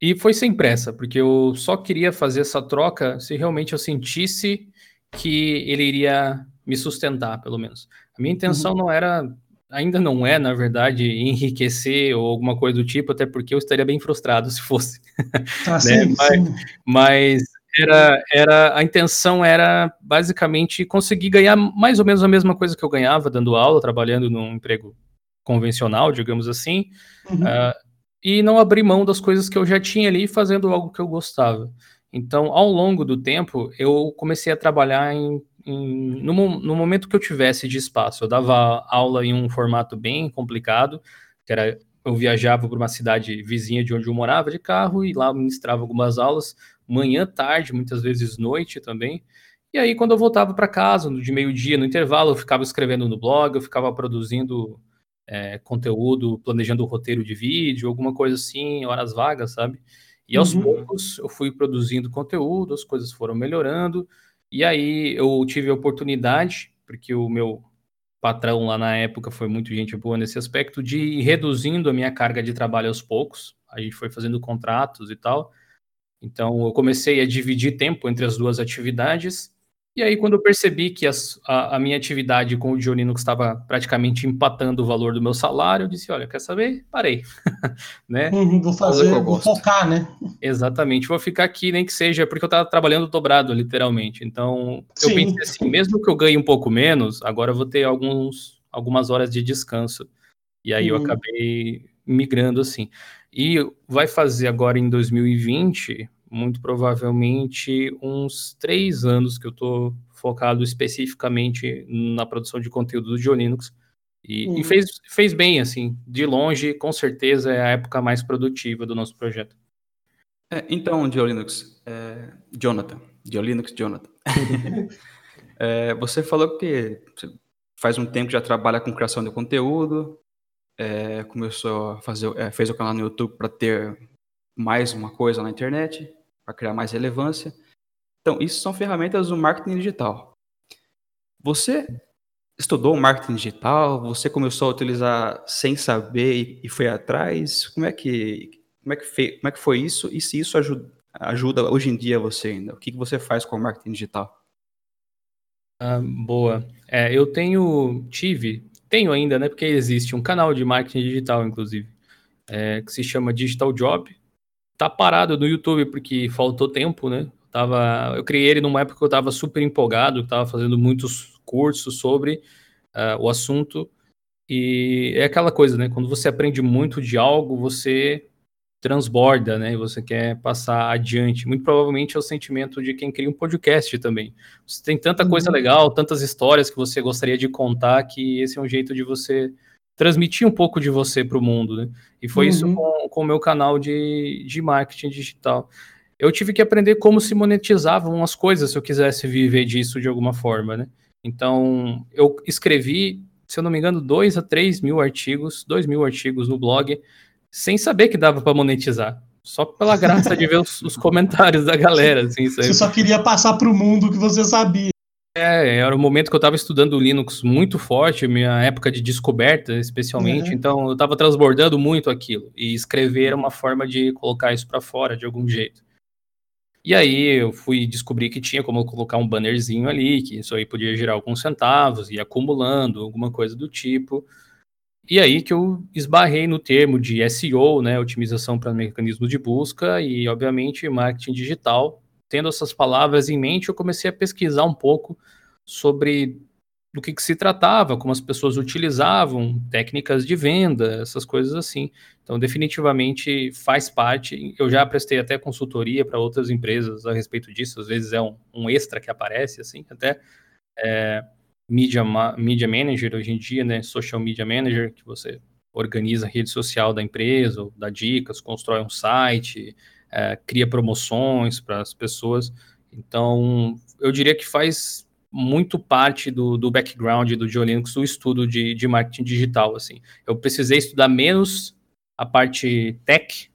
e foi sem pressa, porque eu só queria fazer essa troca se realmente eu sentisse que ele iria me sustentar, pelo menos. A minha intenção uhum. não era, ainda não é, na verdade, enriquecer ou alguma coisa do tipo, até porque eu estaria bem frustrado se fosse. Ah, né? sim, mas, sim. mas era, era, a intenção era basicamente conseguir ganhar mais ou menos a mesma coisa que eu ganhava dando aula, trabalhando num emprego convencional, digamos assim. Uhum. Uh, e não abrir mão das coisas que eu já tinha ali fazendo algo que eu gostava. Então, ao longo do tempo, eu comecei a trabalhar em, em no, no, momento que eu tivesse de espaço. Eu dava aula em um formato bem complicado, que era eu viajava para uma cidade vizinha de onde eu morava de carro e lá ministrava algumas aulas, manhã, tarde, muitas vezes noite também. E aí, quando eu voltava para casa, de meio-dia, no intervalo, eu ficava escrevendo no blog, eu ficava produzindo é, conteúdo, planejando o roteiro de vídeo, alguma coisa assim, horas vagas, sabe? E aos uhum. poucos eu fui produzindo conteúdo, as coisas foram melhorando, e aí eu tive a oportunidade, porque o meu patrão lá na época foi muito gente boa nesse aspecto, de ir reduzindo a minha carga de trabalho aos poucos. A gente foi fazendo contratos e tal. Então eu comecei a dividir tempo entre as duas atividades E aí, quando eu percebi que as, a, a, minha atividade com o Diolinux estava praticamente empatando o valor do meu salário, eu disse, olha, quer saber? Parei. né? Uhum, vou fazer, vou focar, né? Exatamente, vou ficar aqui, nem que seja, porque eu estava trabalhando dobrado, literalmente. Então, eu Sim. pensei assim, mesmo que eu ganhe um pouco menos, agora eu vou ter alguns, algumas horas de descanso. E aí uhum. eu acabei migrando assim. E vai fazer agora em 2020 muito provavelmente uns três anos que eu estou focado especificamente na produção de conteúdo do Linux. E, uhum. e, fez, fez bem, assim, de longe, com certeza é a época mais produtiva do nosso projeto. É, então, Diolinux, é, Jonathan, Diolinux Jonathan, é, você falou que faz um tempo que já trabalha com criação de conteúdo, é, começou a fazer, é, fez o canal no YouTube para ter mais uma coisa na internet, para criar mais relevância. Então, isso são ferramentas do marketing digital. Você estudou marketing digital? Você começou a utilizar sem saber e foi atrás? Como é que, como é que, fez, como é que foi isso? E se isso ajuda, ajuda hoje em dia você ainda? O que, que você faz com o marketing digital? Ah, boa. É, eu tenho, tive, tenho ainda, né? Porque existe um canal de marketing digital, inclusive, é, que se chama Digital Job tá parado no YouTube porque faltou tempo, né? Tava, eu criei ele numa época que eu estava super empolgado, estava fazendo muitos cursos sobre uh, o assunto. E é aquela coisa, né? Quando você aprende muito de algo, você transborda, né? Você quer passar adiante. Muito provavelmente é o sentimento de quem cria um podcast também. Você tem tanta coisa uhum. legal, tantas histórias que você gostaria de contar, que esse é um jeito de você transmitir um pouco de você para o mundo, né? E foi uhum. isso com, com o meu canal de, de marketing digital. Eu tive que aprender como se monetizavam as coisas se eu quisesse viver disso de alguma forma, né? Então, eu escrevi, se eu não me engano, dois a três mil artigos, dois mil artigos no blog, sem saber que dava para monetizar. Só pela graça de ver os, os comentários da galera. Assim, você só queria passar para o mundo que você sabia. É, era o momento que eu estava estudando Linux muito forte, minha época de descoberta, especialmente, uhum. então eu estava transbordando muito aquilo. E escrever era uma forma de colocar isso para fora de algum jeito. E aí eu fui descobrir que tinha como colocar um bannerzinho ali, que isso aí podia gerar alguns centavos, e acumulando, alguma coisa do tipo. E aí que eu esbarrei no termo de SEO, né, otimização para mecanismos de busca, e obviamente marketing digital, tendo essas palavras em mente, eu comecei a pesquisar um pouco sobre do que, que, se tratava, como as pessoas utilizavam, técnicas de venda, essas coisas assim. Então, definitivamente faz parte. Eu já prestei até consultoria para outras empresas a respeito disso. Às vezes é um, um extra que aparece, assim, até é, media, media manager hoje em dia, né? Social media manager, que você organiza a rede social da empresa, dá dicas, constrói um site, é, cria promoções para as pessoas. Então, eu diria que faz muito parte do, do background do John Linux, o estudo de, de marketing digital. Assim. Eu precisei estudar menos a parte tech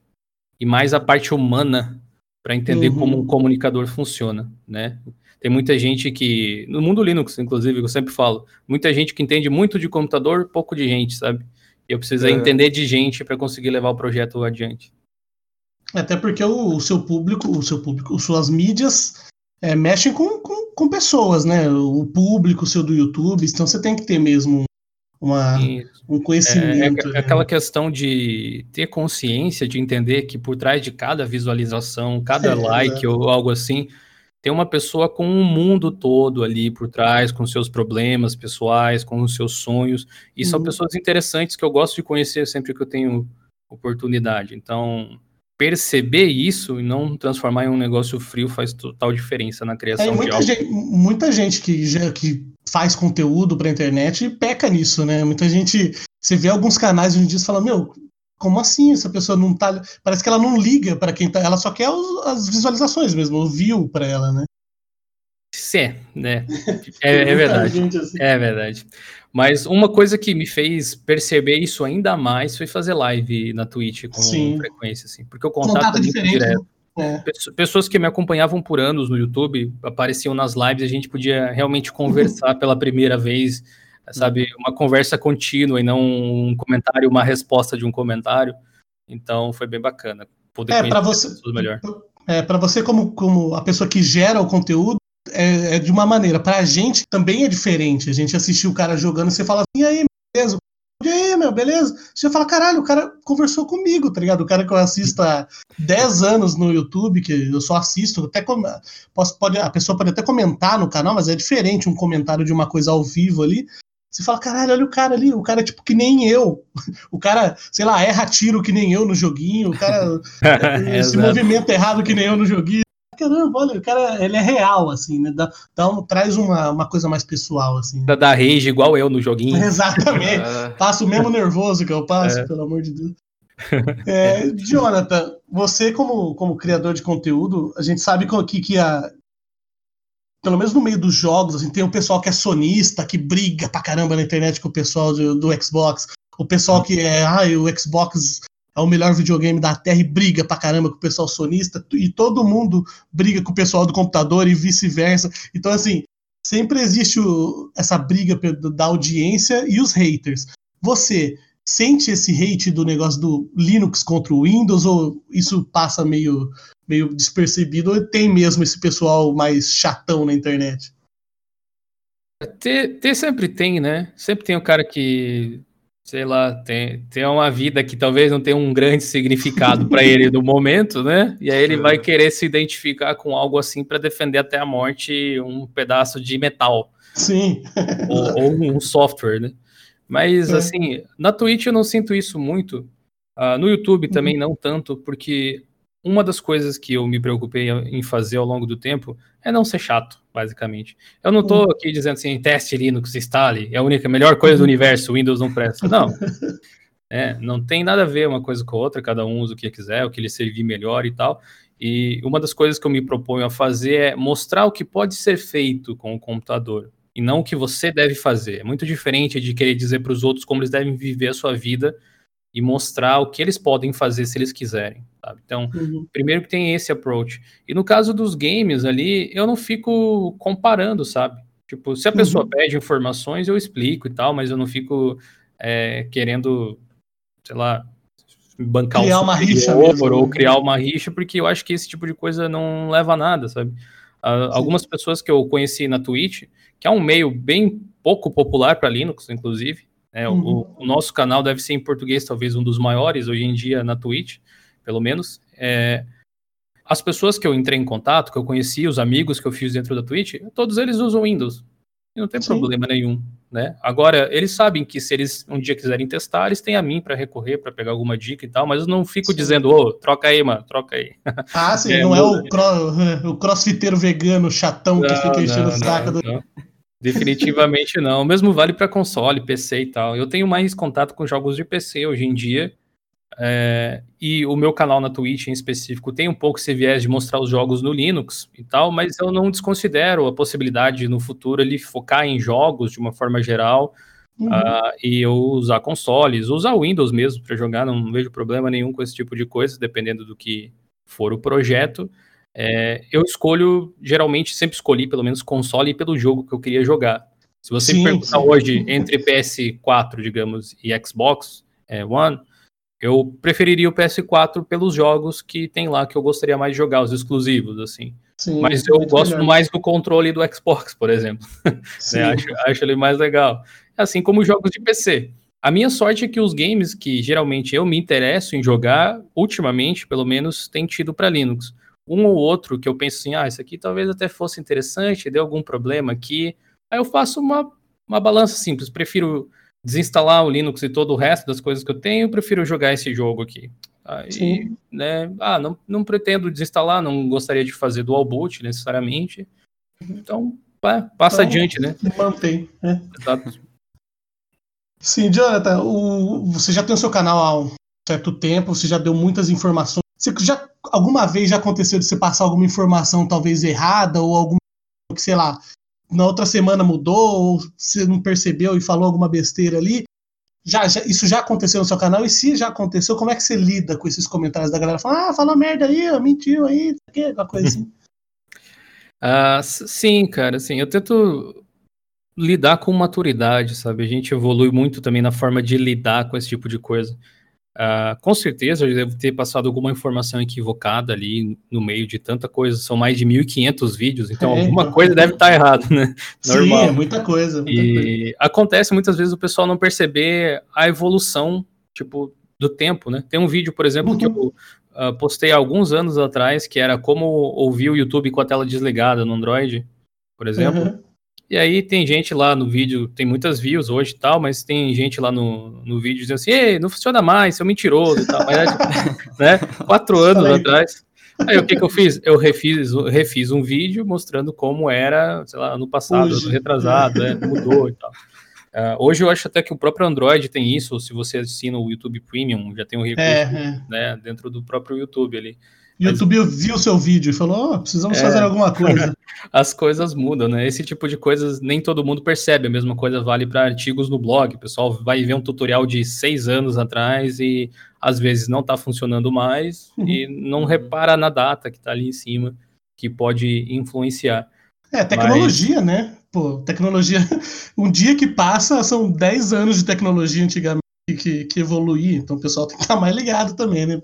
e mais a parte humana para entender uhum. como um comunicador funciona, né? Tem muita gente que, no mundo Linux, inclusive, eu sempre falo, muita gente que entende muito de computador, pouco de gente, sabe? Eu precisei é. entender de gente para conseguir levar o projeto adiante. Até porque o, o, seu público, o seu público, suas mídias é, mexem com, com, com, pessoas, né? O público seu do YouTube, então você tem que ter mesmo uma, um conhecimento. É, é, é, aquela questão de ter consciência, de entender que por trás de cada visualização, cada é, like ou algo assim, tem uma pessoa com um mundo todo ali por trás, com seus problemas pessoais, com os seus sonhos, e uhum. são pessoas interessantes que eu gosto de conhecer sempre que eu tenho oportunidade. Então, perceber isso e não transformar em um negócio frio faz total diferença na criação é, muita de gente, muita gente que, já, que faz conteúdo para internet peca nisso, né? Muita gente. Você vê alguns canais hoje em dia e fala, meu, como assim essa pessoa não tá. Parece que ela não liga para quem tá. Ela só quer os, as visualizações mesmo, o view para ela, né? Sim, né? É, é verdade. Assim. É verdade. Mas uma coisa que me fez perceber isso ainda mais foi fazer live na Twitch com Sim. frequência, assim, porque o contato, contato é direto. Né? É. Pessoas que me acompanhavam por anos no YouTube apareciam nas lives e a gente podia realmente conversar pela primeira vez, sabe? Uma conversa contínua e não um comentário, uma resposta de um comentário. Então foi bem bacana poder é, para você melhor. É, para você como, como a pessoa que gera o conteúdo, é, é, de uma maneira. Pra gente também é diferente. A gente assistir o cara jogando, você fala assim, e aí, beleza? E aí, meu, beleza? Você fala, caralho, o cara conversou comigo, tá ligado? O cara que eu assisto há 10 anos no YouTube, que eu só assisto, até com, posso, pode, a pessoa pode até comentar no canal, mas é diferente um comentário de uma coisa ao vivo ali. Você fala, caralho, olha o cara ali, o cara é tipo que nem eu. O cara, sei lá, erra tiro que nem eu no joguinho, o cara esse movimento errado que nem eu no joguinho. Caramba, olha, o cara, ele é real, assim, né? Dá, dá um, traz uma, uma coisa mais pessoal, assim. Da, da rage igual eu no joguinho. Exatamente. Passo o mesmo nervoso que eu passo, é. pelo amor de Deus. É, Jonathan, você como, como criador de conteúdo, a gente sabe que, que a, pelo menos no meio dos jogos, assim, tem o pessoal que é sonista, que briga pra caramba na internet com o pessoal do, do Xbox, o pessoal que é, ah, o Xbox é o melhor videogame da Terra e briga pra caramba com o pessoal sonista, e todo mundo briga com o pessoal do computador e vice-versa. Então, assim, sempre existe o, essa briga da audiência e os haters. Você sente esse hate do negócio do Linux contra o Windows ou isso passa meio meio despercebido ou tem mesmo esse pessoal mais chatão na internet? Ter, ter sempre tem, né? Sempre tem o um cara que, sei lá, tem, tem uma vida que talvez não tenha um grande significado para ele no momento, né? E aí ele vai querer se identificar com algo assim para defender até a morte um pedaço de metal. Sim. ou, ou um software, né? Mas, é. assim, na Twitch eu não sinto isso muito. Uh, no YouTube também uhum. não tanto, porque uma das coisas que eu me preocupei em fazer ao longo do tempo é não ser chato, basicamente. Eu não estou aqui dizendo assim, teste Linux, instale, é a única melhor coisa do universo, Windows não presta. Não. É, não tem nada a ver uma coisa com a outra, cada um usa o que quiser, o que lhe servir melhor e tal. E uma das coisas que eu me proponho a fazer é mostrar o que pode ser feito com o computador e não o que você deve fazer. É muito diferente de querer dizer para os outros como eles devem viver a sua vida e mostrar o que eles podem fazer se eles quiserem sabe? Então, uhum. primeiro que tem esse approach. E no caso dos games ali, eu não fico comparando, sabe? Tipo, se a pessoa uhum. pede informações, eu explico e tal, mas eu não fico é, querendo, sei lá, bancar criar um uma rixa mesmo. ou criar uma rixa, porque eu acho que esse tipo de coisa não leva a nada, sabe? Uh, algumas pessoas que eu conheci na Twitch, que é um meio bem pouco popular para Linux, inclusive, né? Uhum. O, o, nosso canal deve ser em português, talvez um dos maiores hoje em dia na Twitch pelo menos, é, as pessoas que eu entrei em contato, que eu conheci, os amigos que eu fiz dentro da Twitch, todos eles usam Windows. E não tem Sim. problema nenhum, né? Agora, eles sabem que se eles um dia quiserem testar, eles têm a mim para recorrer, para pegar alguma dica e tal, mas eu não fico sim. dizendo, ô, oh, troca aí, mano, troca aí. Ah, sim, é, não é o, cro o crossfiteiro vegano chatão não, que fica enchendo o saco do... Definitivamente não. O mesmo vale para console, PC e tal. Eu tenho mais contato com jogos de PC hoje em dia, é, e o meu canal na Twitch em específico tem um pouco esse viés de mostrar os jogos no Linux e tal, mas eu não desconsidero a possibilidade de, no futuro ele focar em jogos de uma forma geral uhum. uh, e eu usar consoles, usar Windows mesmo para jogar, não vejo problema nenhum com esse tipo de coisa, dependendo do que for o projeto. É, eu escolho, geralmente sempre escolhi pelo menos console pelo jogo que eu queria jogar. Se você sim, me perguntar sim. hoje entre PS4, digamos, e Xbox é, One, eu preferiria o PS4 pelos jogos que tem lá que eu gostaria mais de jogar, os exclusivos, assim. Sim, Mas eu gosto melhor. mais do controle do Xbox, por exemplo. né? acho, acho ele mais legal. Assim como os jogos de PC. A minha sorte é que os games que geralmente eu me interesso em jogar, ultimamente, pelo menos, tem tido para Linux. Um ou outro que eu penso assim, ah, isso aqui talvez até fosse interessante, deu algum problema aqui. Aí eu faço uma, uma balança simples. Prefiro desinstalar o Linux e todo o resto das coisas que eu tenho, eu prefiro jogar esse jogo aqui. Aí, né, ah, não, não pretendo desinstalar, não gostaria de fazer dual boot necessariamente. Então, passa então, adiante, né? Mantém, né? Exato. Sim, Jonathan, o, você já tem o seu canal há um certo tempo, você já deu muitas informações. Você já alguma vez já aconteceu de você passar alguma informação talvez errada ou alguma que sei lá na outra semana mudou, ou você não percebeu e falou alguma besteira ali. Já, já, isso já aconteceu no seu canal? E se já aconteceu, como é que você lida com esses comentários da galera falando, ah, fala merda aí, mentiu aí, aquela coisa assim? uh, sim, cara, assim, eu tento lidar com maturidade, sabe? A gente evolui muito também na forma de lidar com esse tipo de coisa. Uh, com certeza eu devo ter passado alguma informação equivocada ali no meio de tanta coisa. São mais de 1.500 vídeos, então é, alguma então... coisa deve estar errada, né? Normal. Sim, é muita coisa. Muita e coisa. acontece muitas vezes o pessoal não perceber a evolução, tipo, do tempo, né? Tem um vídeo, por exemplo, uhum. que eu uh, postei alguns anos atrás, que era como ouvir o YouTube com a tela desligada no Android, por exemplo. Uhum. E aí tem gente lá no vídeo, tem muitas views hoje e tal, mas tem gente lá no, no vídeo dizendo assim, Ei, não funciona mais, seu mentiroso e tal. Mas é, tipo, né, quatro anos atrás. Aí o que, que eu fiz? Eu refiz, refiz um vídeo mostrando como era, sei lá, ano passado, ano retrasado, né, mudou e tal. Uh, hoje eu acho até que o próprio Android tem isso, se você assina o YouTube Premium, já tem um recurso é, é. Né, dentro do próprio YouTube ali. YouTube Mas... viu o seu vídeo e falou: oh, precisamos é... fazer alguma coisa. As coisas mudam, né? Esse tipo de coisas nem todo mundo percebe. A mesma coisa vale para artigos no blog. O pessoal vai ver um tutorial de seis anos atrás e às vezes não está funcionando mais uhum. e não uhum. repara na data que está ali em cima, que pode influenciar. É, tecnologia, Mas... né? Pô, tecnologia. Um dia que passa são 10 anos de tecnologia antigamente que, que evoluir. Então o pessoal tem que estar mais ligado também, né?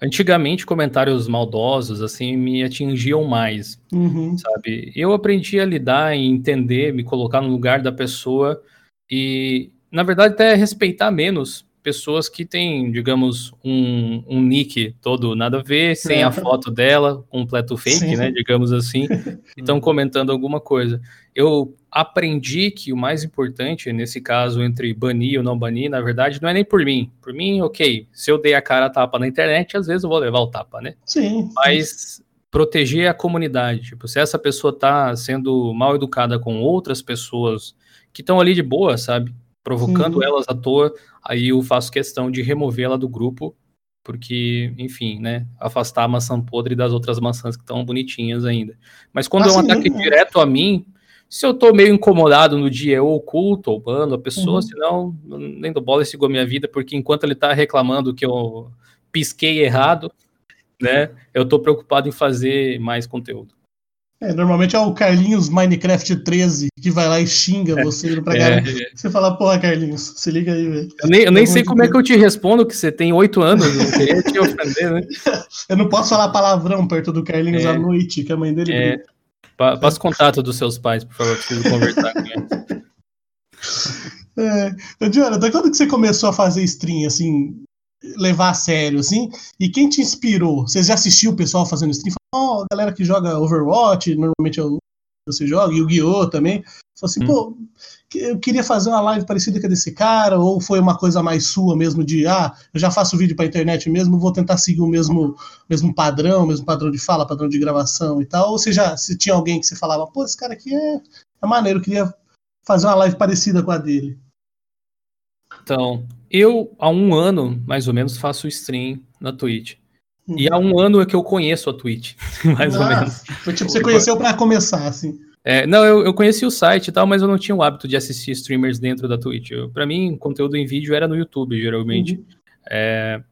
Antigamente, comentários maldosos, assim, me atingiam mais, uhum. sabe? Eu aprendi a lidar e entender, me colocar no lugar da pessoa e, na verdade, até respeitar menos pessoas que têm, digamos, um, um nick todo nada a ver, sem é. a foto dela, completo fake, Sim. né, digamos assim, e estão comentando alguma coisa. Eu aprendi que o mais importante, nesse caso, entre banir ou não banir, na verdade, não é nem por mim. Por mim, ok, se eu dei a cara a tapa na internet, às vezes eu vou levar o tapa, né? Sim. Mas proteger a comunidade, tipo, se essa pessoa tá sendo mal educada com outras pessoas que estão ali de boa, sabe? Provocando Sim. elas à toa, aí eu faço questão de removê-la do grupo, porque, enfim, né, afastar a maçã podre das outras maçãs que estão bonitinhas ainda. Mas quando é um ataque direto a mim, se eu tô meio incomodado no dia, eu oculto ou bando a pessoa, uhum. senão nem do bola sigo a minha vida, porque enquanto ele tá reclamando que eu pisquei errado, né, eu tô preocupado em fazer mais conteúdo. É, normalmente é o Carlinhos Minecraft 13 que vai lá e xinga é, você pra é. Você fala, porra, Carlinhos, se liga aí, velho. Eu nem, eu nem sei como é que eu te respondo, que você tem oito anos, não queria te ofender, né? Eu não posso falar palavrão perto do Carlinhos é, à noite, que a mãe dele é. Passa o contato dos seus pais, por favor, preciso conversar com eles. É, Diana, da quando que você começou a fazer stream, assim, levar a sério, assim? E quem te inspirou? Você já assistiu o pessoal fazendo stream? Falou, oh, a galera que joga Overwatch, normalmente eu, você joga, e o Guiô também. Falou assim, hum. pô, eu queria fazer uma live parecida com a desse cara, ou foi uma coisa mais sua mesmo de, ah, eu já faço vídeo pra internet mesmo, vou tentar seguir o mesmo, mesmo padrão, mesmo padrão de fala, padrão de gravação e tal, ou seja, se tinha alguém que você falava, pô, esse cara aqui é, é maneiro, eu queria fazer uma live parecida com a dele. Então, eu há um ano, mais ou menos, faço stream na Twitch. E há um ano é que eu conheço a Twitch, mais ah, ou menos. Foi tipo, você conheceu para começar, assim. É, não, eu, eu conheci o site e tal, mas eu não tinha o hábito de assistir streamers dentro da Twitch. Para mim, conteúdo em vídeo era no YouTube, geralmente. Uhum. É,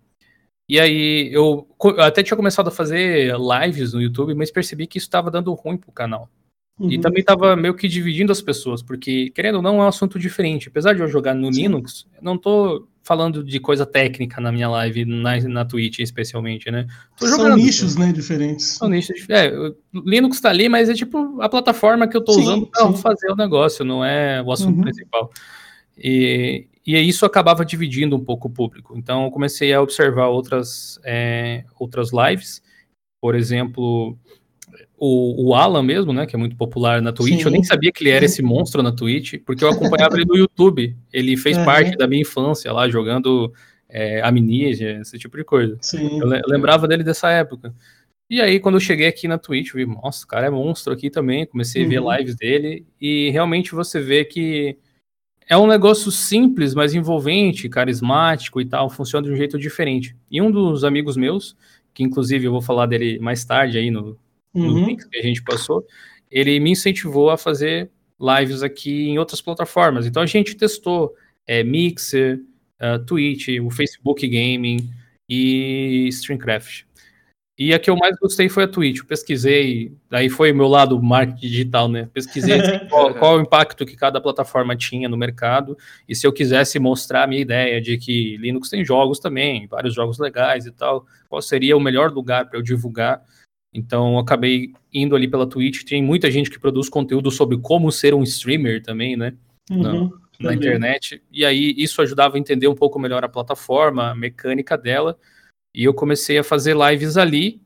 e aí, eu, eu, até tinha começado a fazer lives no YouTube, mas percebi que isso estava dando ruim pro canal. Uhum. E também estava meio que dividindo as pessoas, porque, querendo ou não, é um assunto diferente. Apesar de eu jogar no Sim. Linux, eu não tô falando de coisa técnica na minha live, na, na Twitch especialmente, né? São nichos, né, diferentes. São nichos. É, Linux tá ali, mas é tipo a plataforma que eu tô sim, usando para fazer o negócio, não é o assunto uhum. principal. E, e isso acabava dividindo um pouco o público. Então eu comecei a observar outras, é, outras lives, por exemplo, o, o, Alan mesmo, né, que é muito popular na Twitch, Sim. eu nem sabia que ele era esse monstro na Twitch, porque eu acompanhava ele no YouTube. Ele fez uhum. parte da minha infância lá, jogando é, Amnesia, esse tipo de coisa. Sim. Eu, eu lembrava dele dessa época. E aí, quando eu cheguei aqui na Twitch, eu vi, nossa, o cara é monstro aqui também. Comecei uhum. a ver uhum. lives dele, e realmente você vê que é um negócio simples, mas envolvente, carismático e tal, funciona de um jeito diferente. E um dos amigos meus, que inclusive eu vou falar dele mais tarde aí no, uhum. links que a gente passou, ele me incentivou a fazer lives aqui em outras plataformas. Então a gente testou é, Mixer, uh, Twitch, o Facebook Gaming e Streamcraft. E a que eu mais gostei foi a Twitch. Eu pesquisei, daí foi meu lado marketing digital, né? Pesquisei qual, qual, o impacto que cada plataforma tinha no mercado. E se eu quisesse mostrar a minha ideia de que Linux tem jogos também, vários jogos legais e tal, qual seria o melhor lugar para eu divulgar? Então, eu acabei indo ali pela Twitch. Tem muita gente que produz conteúdo sobre como ser um streamer também, né? Uhum, na, na internet. E aí, isso ajudava a entender um pouco melhor a plataforma, a mecânica dela. E eu comecei a fazer lives ali.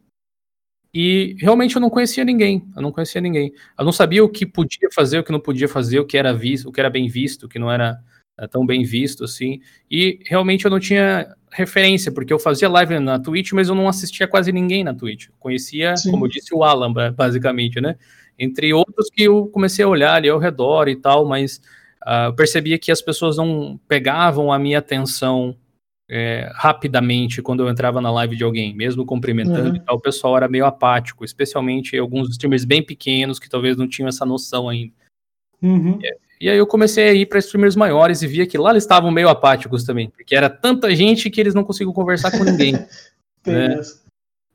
E realmente eu não conhecia ninguém. Eu não conhecia ninguém. Eu não sabia o que podia fazer, o que não podia fazer, o que era visto, o que era bem visto, o que não era eh, tão bem visto assim. E realmente eu não tinha referência, porque eu fazia live na Twitch, mas eu não assistia quase ninguém na Twitch. Eu conhecia, Sim. como eu disse, o Alan, basicamente, né? Entre outros que eu comecei a olhar ali ao redor e tal, mas uh, eu percebia que as pessoas não pegavam a minha atenção é, rapidamente quando eu entrava na live de alguém, mesmo cumprimentando uhum. e tal, o pessoal era meio apático, especialmente alguns streamers bem pequenos que talvez não tinham essa noção ainda. Uhum. E, aí eu comecei a ir para streamers maiores e via que lá eles estavam meio apáticos também, porque era tanta gente que eles não conseguiam conversar com ninguém. né?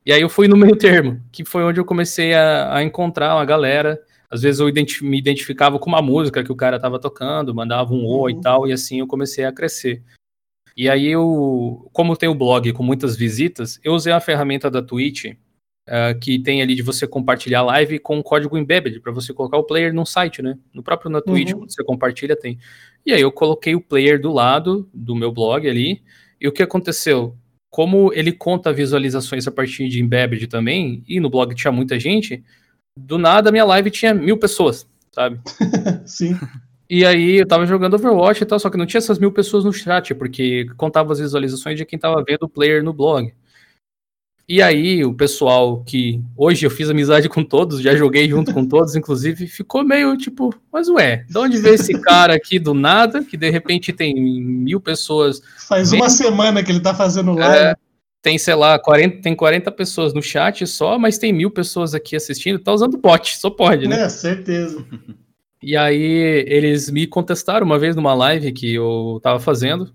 E aí eu fui no meio termo, que foi onde eu comecei a, a encontrar uma galera. Às vezes eu me identificava com uma música que o cara estava tocando, mandava um oi uhum. e tal, e assim eu comecei a crescer. E aí eu, como tem o blog com muitas visitas, eu usei a ferramenta da Twitch, uh, que tem ali de você compartilhar a live com código embedded, para você colocar o player no site, né? No próprio na Twitch, uhum. quando você compartilha, tem. E aí eu coloquei o player do lado do meu blog ali, e o que aconteceu? Como ele conta visualizações a partir de embedded também, e no blog tinha muita gente, do nada minha live tinha mil pessoas, sabe? Sim. E aí eu tava jogando Overwatch e tal, só que não tinha essas mil pessoas no chat, porque contava as visualizações de quem tava vendo o player no blog. E aí o pessoal que hoje eu fiz amizade com todos, já joguei junto com todos, inclusive, ficou meio tipo, mas ué, de onde veio esse cara aqui do nada, que de repente tem mil pessoas. Faz uma semana que ele tá fazendo live. É, tem, sei lá, 40, tem 40 pessoas no chat só, mas tem mil pessoas aqui assistindo, tá usando bot, só pode, né? É, certeza. E aí eles me contestaram uma vez numa live que eu tava fazendo.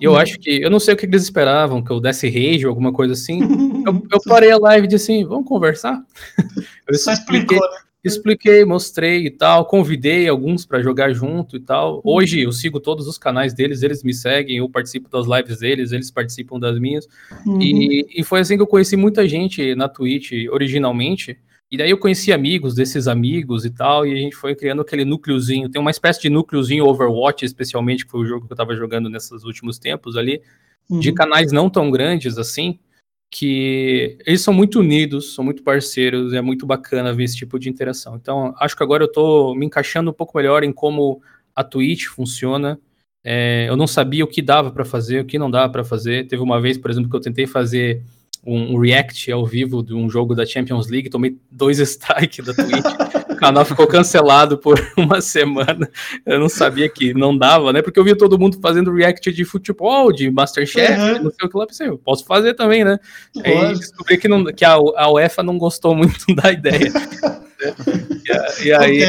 E eu acho que. Eu não sei o que eles esperavam, que eu desse rage ou alguma coisa assim. eu, eu, parei a live e disse assim: vamos conversar? eu Só expliquei, explicou, né? expliquei, mostrei e tal, convidei alguns para jogar junto e tal. Hoje eu sigo todos os canais deles, eles me seguem, eu participo das lives deles, eles participam das minhas. Uhum. E, e foi assim que eu conheci muita gente na Twitch originalmente. E daí eu conheci amigos desses amigos e tal, e a gente foi criando aquele núcleozinho. Tem uma espécie de núcleozinho Overwatch, especialmente, que foi o jogo que eu tava jogando nesses últimos tempos ali, uhum. de canais não tão grandes assim, que eles são muito unidos, são muito parceiros, é muito bacana ver esse tipo de interação. Então, acho que agora eu tô me encaixando um pouco melhor em como a Twitch funciona. É, eu não sabia o que dava para fazer, o que não dava para fazer. Teve uma vez, por exemplo, que eu tentei fazer um, react ao vivo de um jogo da Champions League, tomei dois strikes da Twitch. o canal ficou cancelado por uma semana. Eu não sabia que não dava, né? Porque eu via todo mundo fazendo react de futebol, de Masterchef, uhum. não sei o que lá. Pensei, eu posso fazer também, né? Aí descobri que, não, que a, a UEFA não gostou muito da ideia. e, e, aí.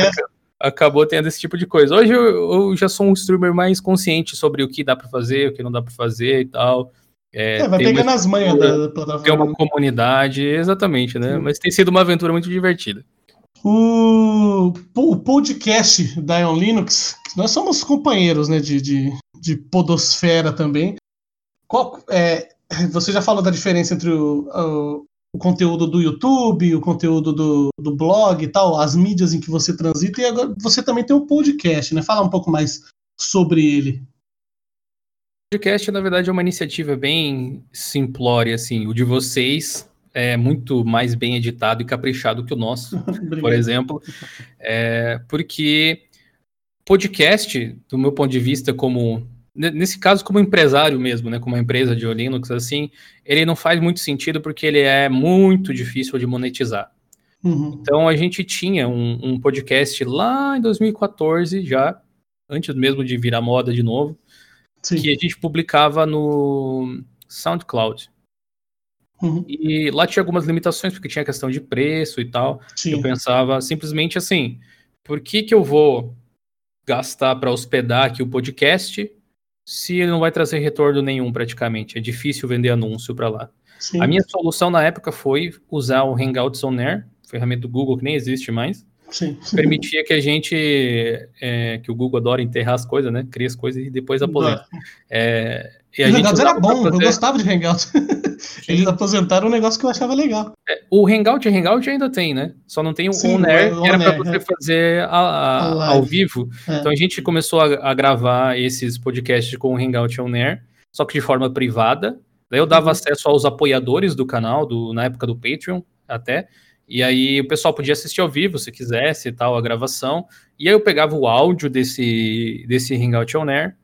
acabou tendo esse tipo de coisa. Hoje eu, eu, já sou um streamer mais consciente sobre o que dá para fazer, o que não dá para fazer e tal. É, é, vai pegando uma, as manhas da, plataforma. Tem uma comunidade, exatamente, né? Sim. Mas tem sido uma aventura muito divertida. O, o podcast da Ion Linux, nós somos companheiros né, de, de, de podosfera também. Qual, é, você já falou da diferença entre o, o, o, conteúdo do YouTube, o conteúdo do, do blog e tal, as mídias em que você transita, e agora você também tem o podcast, né? Fala um pouco mais sobre ele podcast, na verdade, é uma iniciativa bem simplória, assim. O de vocês é muito mais bem editado e caprichado que o nosso, por exemplo. É, porque podcast, do meu ponto de vista, como nesse caso como empresário mesmo, né, como uma empresa de Linux assim, ele não faz muito sentido porque ele é muito difícil de monetizar. Uhum. Então a gente tinha um, um, podcast lá em 2014 já, antes mesmo de virar moda de novo, Sim. que a gente publicava no SoundCloud. Uhum. E lá tinha algumas limitações, porque tinha questão de preço e tal. Sim. Eu pensava simplesmente assim: por que, que eu vou gastar para hospedar aqui o podcast se ele não vai trazer retorno nenhum praticamente? É difícil vender anúncio para lá. Sim. A minha solução na época foi usar o Hangouts On Air, ferramenta do Google que nem existe mais. Sim. Permitia que a gente, é, que o Google adora enterrar as coisas, né? Cria as coisas e depois aposenta. É, e a o Hangouts era bom, fazer... eu gostava de Hangouts. Eles aposentaram um negócio que eu achava legal. É, o Hangout, Hangout ainda tem, né? Só não tem o Sim, On Air, que era para você é. fazer a, a, ao vivo. É. Então a gente começou a, a, gravar esses podcasts com o Hangout On Air, só que de forma privada. Daí eu dava uhum. acesso aos apoiadores do canal, do, na época do Patreon até. E aí o pessoal podia assistir ao vivo, se quisesse e tal, a gravação. E aí eu pegava o áudio desse, desse Hangout On Air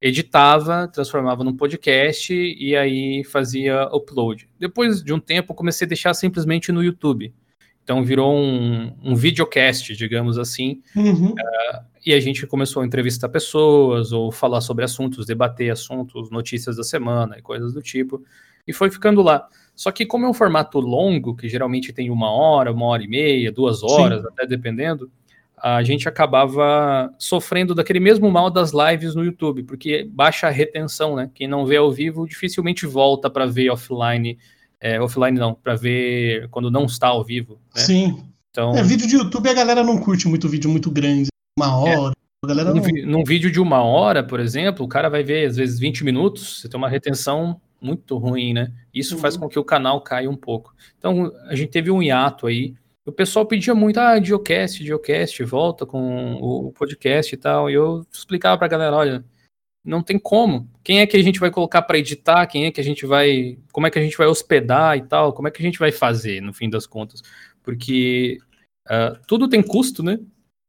editava, transformava num podcast e aí fazia upload. Depois de um tempo, comecei a deixar simplesmente no YouTube. Então virou um, um videocast, digamos assim. Uhum. Uh, e a gente começou a entrevistar pessoas ou falar sobre assuntos, debater assuntos, notícias da semana e coisas do tipo. E foi ficando lá. Só que como é um formato longo, que geralmente tem uma hora, uma hora e meia, duas horas, Sim. até dependendo, a gente acabava sofrendo daquele mesmo mal das lives no YouTube, porque baixa a retenção, né? Quem não vê ao vivo dificilmente volta para ver offline, é, offline não, para ver quando não está ao vivo. Né? Sim. Então, é, vídeo de YouTube a galera não curte muito vídeo muito grande, uma é. hora. É. A galera não... Num vídeo de uma hora, por exemplo, o cara vai ver às vezes 20 minutos, você tem uma retenção muito ruim, né? Isso uhum. faz com que o canal caia um pouco. Então a gente teve um hiato aí o pessoal pedia muito, ah, Diocast, Diocast, volta com o podcast e tal. E eu explicava pra galera, olha, não tem como. Quem é que a gente vai colocar para editar? Quem é que a gente vai. Como é que a gente vai hospedar e tal? Como é que a gente vai fazer, no fim das contas? Porque uh, tudo tem custo, né?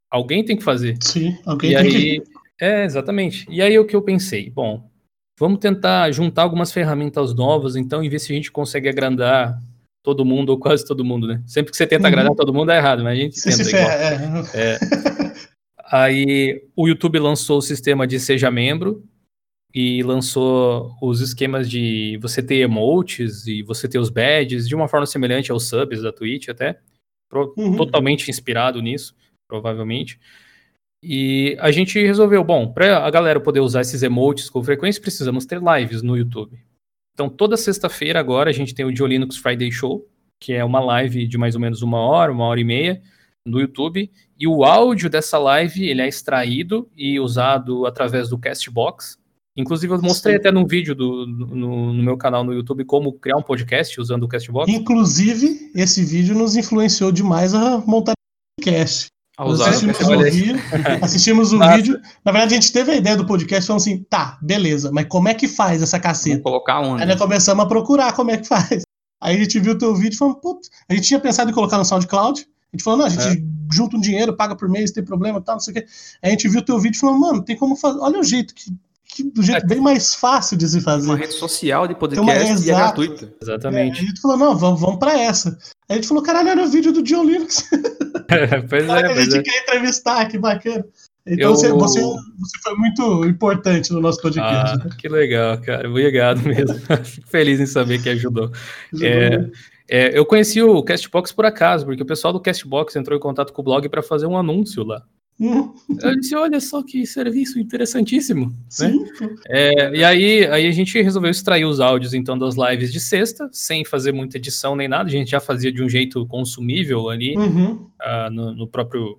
Alguém tem que fazer. Sim, alguém e tem aí, que. É, exatamente. E aí o que eu pensei? Bom, vamos tentar juntar algumas ferramentas novas, então, e ver se a gente consegue agrandar todo mundo, ou quase todo mundo, né? Sempre que você tenta uhum. agradar todo mundo é errado, mas a gente tenta se igual. É. é. Aí o YouTube lançou o sistema de seja membro e lançou os esquemas de você ter emotes e você ter os badges de uma forma semelhante aos subs da Twitch até, uhum. totalmente inspirado nisso, provavelmente. E a gente resolveu, bom, para a galera poder usar esses emotes com frequência, precisamos ter lives no YouTube. Então, toda sexta-feira agora a gente tem o Dio Linux Friday Show, que é uma live de mais ou menos uma hora, uma hora e meia no YouTube. E o áudio dessa live ele é extraído e usado através do Castbox. Inclusive, eu mostrei Sim. até num vídeo do, no, no, meu canal no YouTube como criar um podcast usando o Castbox. Inclusive, esse vídeo nos influenciou demais a montar podcast. Assistimos o, vídeo, assistimos o vídeo. Na verdade, a gente teve a ideia do podcast falando assim: tá, beleza, mas como é que faz essa caceta? Vamos colocar onde? Aí nós começamos a procurar como é que faz. Aí a gente viu o teu vídeo e falou: putz, a gente tinha pensado em colocar no SoundCloud. A gente falou: não, a gente é. junta um dinheiro, paga por mês, tem problema, tal, não sei o quê. Aí a gente viu o teu vídeo e falou: mano, tem como fazer. Olha o jeito que que, do jeito é, bem mais fácil de se fazer. Uma rede social de podcast e é gratuita. Exatamente. É, a gente falou, não, vamos, vamos para essa. Aí a gente falou, caralho, era o vídeo do John Linux. pois é, a gente é. quer entrevistar, que bacana. Então eu... você, você, você, foi muito importante no nosso podcast. Ah, né? Que legal, cara. Obrigado mesmo. Fico feliz em saber que ajudou. É, é, eu conheci o Castbox por acaso, porque o pessoal do Castbox entrou em contato com o blog para fazer um anúncio lá. Eu disse, olha só que serviço interessantíssimo. Né? Sim. Né? É, e aí, aí a gente resolveu extrair os áudios então das lives de sexta, sem fazer muita edição nem nada. A gente já fazia de um jeito consumível ali uhum. uh, no, no, próprio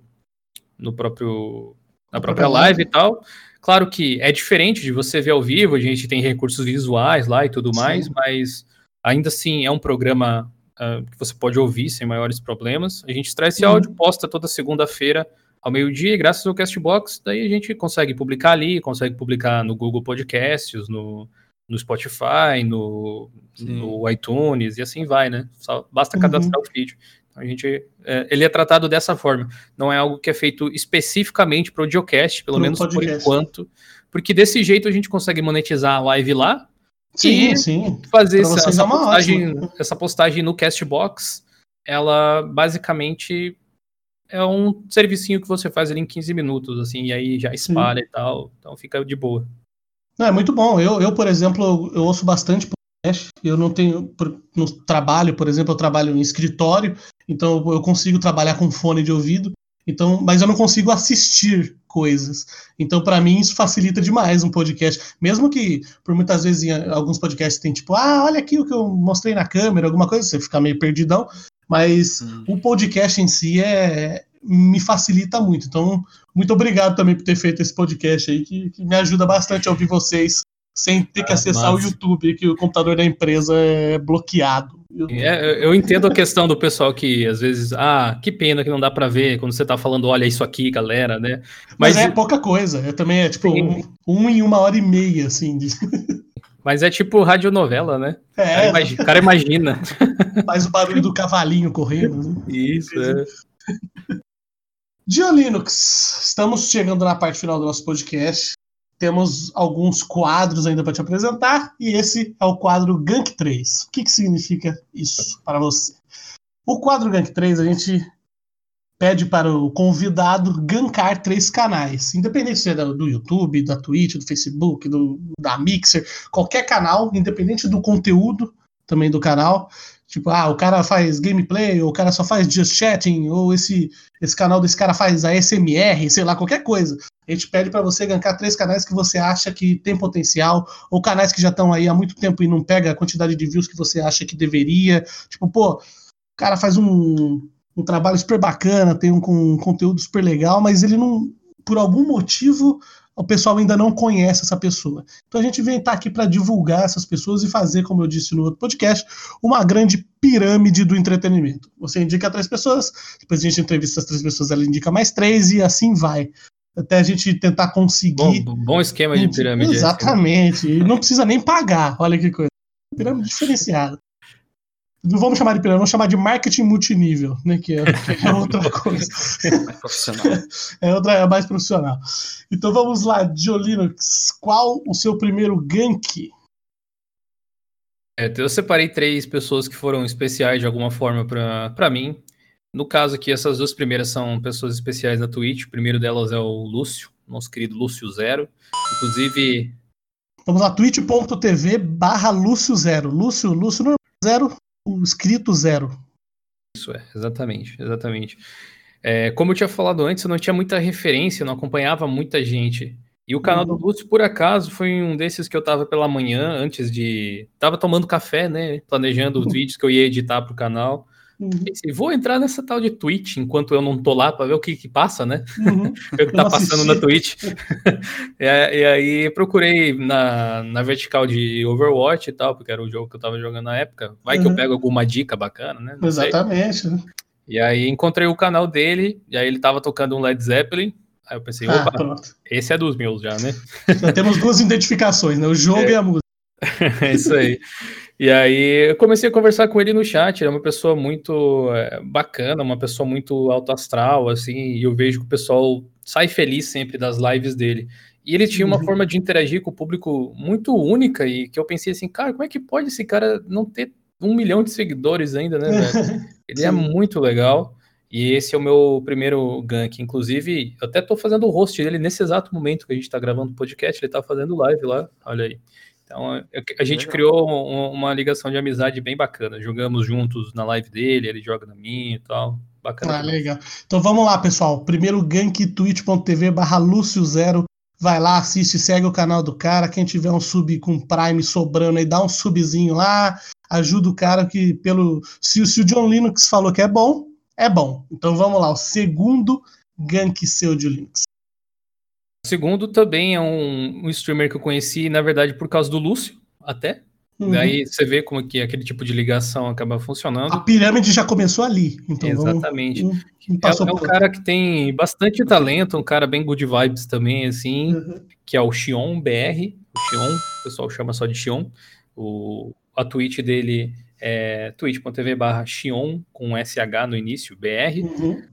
no próprio na própria live e tal. Claro que é diferente de você ver ao vivo, a gente tem recursos visuais lá e tudo mais, Sim. mas ainda assim é um programa uh, que você pode ouvir sem maiores problemas. A gente traz esse uhum. áudio, posta toda segunda-feira ao meio-dia, graças ao Castbox, daí a gente consegue publicar ali, consegue publicar no Google Podcasts, no, no Spotify, no, no iTunes, e assim vai, né? Só basta uhum. cadastrar o feed. Então, a gente, é, ele é tratado dessa forma. Não é algo que é feito especificamente para o Geocast, pelo pro menos podcast. por enquanto, porque desse jeito a gente consegue monetizar a live lá sim, e sim. fazer essa, essa, é postagem, essa postagem no Castbox. Ela basicamente é um servicinho que você faz ali em 15 minutos, assim, e aí já espalha Sim. e tal, então fica de boa. Não, é muito bom. Eu, eu, por exemplo, eu ouço bastante podcast. Eu não tenho. No trabalho, por exemplo, eu trabalho em escritório, então eu consigo trabalhar com fone de ouvido. Então, mas eu não consigo assistir coisas. Então, para mim, isso facilita demais um podcast. Mesmo que, por muitas vezes, em alguns podcasts tem tipo, ah, olha aqui o que eu mostrei na câmera, alguma coisa, você fica meio perdidão. Mas hum. o podcast em si é, me facilita muito. Então, muito obrigado também por ter feito esse podcast aí, que, que me ajuda bastante a ouvir vocês sem ter que ah, acessar mas... o YouTube, que o computador da empresa é bloqueado. É, eu entendo a questão do pessoal que às vezes, ah, que pena que não dá para ver quando você tá falando, olha isso aqui, galera, né? Mas, Mas é pouca coisa, é também é tipo um, um, em uma hora e meia, assim. De... Mas é tipo radionovela, né? É. O cara imagina. Cara imagina. Faz o barulho do cavalinho correndo. Né? Isso, é. Dia Linux, estamos chegando na parte final do nosso podcast temos alguns quadros ainda para te apresentar, e esse é o quadro Gank 3. O que, que significa isso para você? O quadro Gank 3, a gente pede para o convidado gankar três canais, independente se é do YouTube, da Twitch, do Facebook, do, da Mixer, qualquer canal, independente do conteúdo também do canal. Tipo, ah, o cara faz gameplay, ou o cara só faz just chatting, ou esse, esse canal desse cara faz ASMR, sei lá, qualquer coisa. A gente pede para você gankar três canais que você acha que tem potencial, ou canais que já estão aí há muito tempo e não pega a quantidade de views que você acha que deveria. Tipo, pô, o cara faz um, um trabalho super bacana, tem um, um conteúdo super legal, mas ele não, por algum motivo, o pessoal ainda não conhece essa pessoa. Então a gente vem estar tá aqui para divulgar essas pessoas e fazer, como eu disse no outro podcast, uma grande pirâmide do entretenimento. Você indica três pessoas, depois a gente entrevista as três pessoas, ela indica mais três e assim vai até a gente tentar conseguir. Bom, bom esquema de pirâmide. Exatamente. E não precisa nem pagar. Olha que coisa. Pirâmide diferenciada. Não vamos chamar de pirâmide, vamos chamar de marketing multinível, né? Que é, que é outra coisa. É profissional. É outra, é mais profissional. Então vamos lá, Diolinux. Qual o seu primeiro gank? É, eu separei três pessoas que foram especiais de alguma forma para mim. No caso aqui, essas duas primeiras são pessoas especiais na Twitch. O primeiro delas é o Lúcio, nosso querido Lúcio Zero. Inclusive. Vamos lá, twitch.tv barra Lúcio Zero. Lúcio, Lúcio no zero, o escrito zero. Isso é, exatamente, exatamente. É, como eu tinha falado antes, eu não tinha muita referência, não acompanhava muita gente. E o canal uhum. do Lúcio, por acaso, foi um desses que eu tava pela manhã, antes de. Tava tomando café, né? Planejando os vídeos que eu ia editar pro canal. Uhum. Pensei, vou entrar nessa tal de Twitch enquanto eu não tô lá para ver o que, que passa, né? Uhum. ver o que tá passando na Twitch. e, e, aí procurei na, na vertical de Overwatch e tal, porque era o jogo que eu tava jogando na época. Vai uhum. que eu uhum. pego alguma dica bacana, né? Não Exatamente. Sei. E aí encontrei o canal dele, e aí ele tava tocando um Led Zeppelin. Aí eu pensei, ah, opa, esse é dos meus já, né? Já temos duas identificações, né? O jogo é. e a música. é isso aí. E aí eu comecei a conversar com ele no chat, ele é uma pessoa muito é, bacana, uma pessoa muito alto astral, assim, e eu vejo que o pessoal sai feliz sempre das lives dele. E ele tinha uma uhum. forma de interagir com o público muito única e que eu pensei assim, cara, como é que pode esse cara não ter um milhão de seguidores ainda, né, velho? Ele é muito legal. E esse é o meu primeiro gank. Inclusive, eu até tô fazendo o host dele nesse exato momento que a gente tá gravando o podcast, ele tá fazendo live lá, olha aí. Então, é, a gente Legal. criou uma ligação de amizade bem bacana. Jogamos juntos na live dele, ele joga na minha e tal. Bacana. Ah, legal. Então vamos lá, pessoal. Primeiro gank twitch.tv barra Lúcio Zero. Vai lá, assiste, segue o canal do cara. Quem tiver um sub com Prime sobrando aí, dá um subzinho lá. Ajuda o cara que, pelo. Se, se o John Linux falou que é bom, é bom. Então vamos lá, o segundo gank seu de Linux. O segundo também é um, um, streamer que eu conheci, na verdade, por causa do Lúcio, até. Uhum. Daí você vê como que aquele tipo de ligação acaba funcionando. A pirâmide já começou ali. Então Exatamente. Vamos, é, é um cara que tem bastante talento, um cara bem good vibes também, assim, uhum. que é o Xion BR. O Xion, o pessoal chama só de Xion. O, a Twitch dele é twitch.tv barra Xion, com SH no início, BR. Uhum.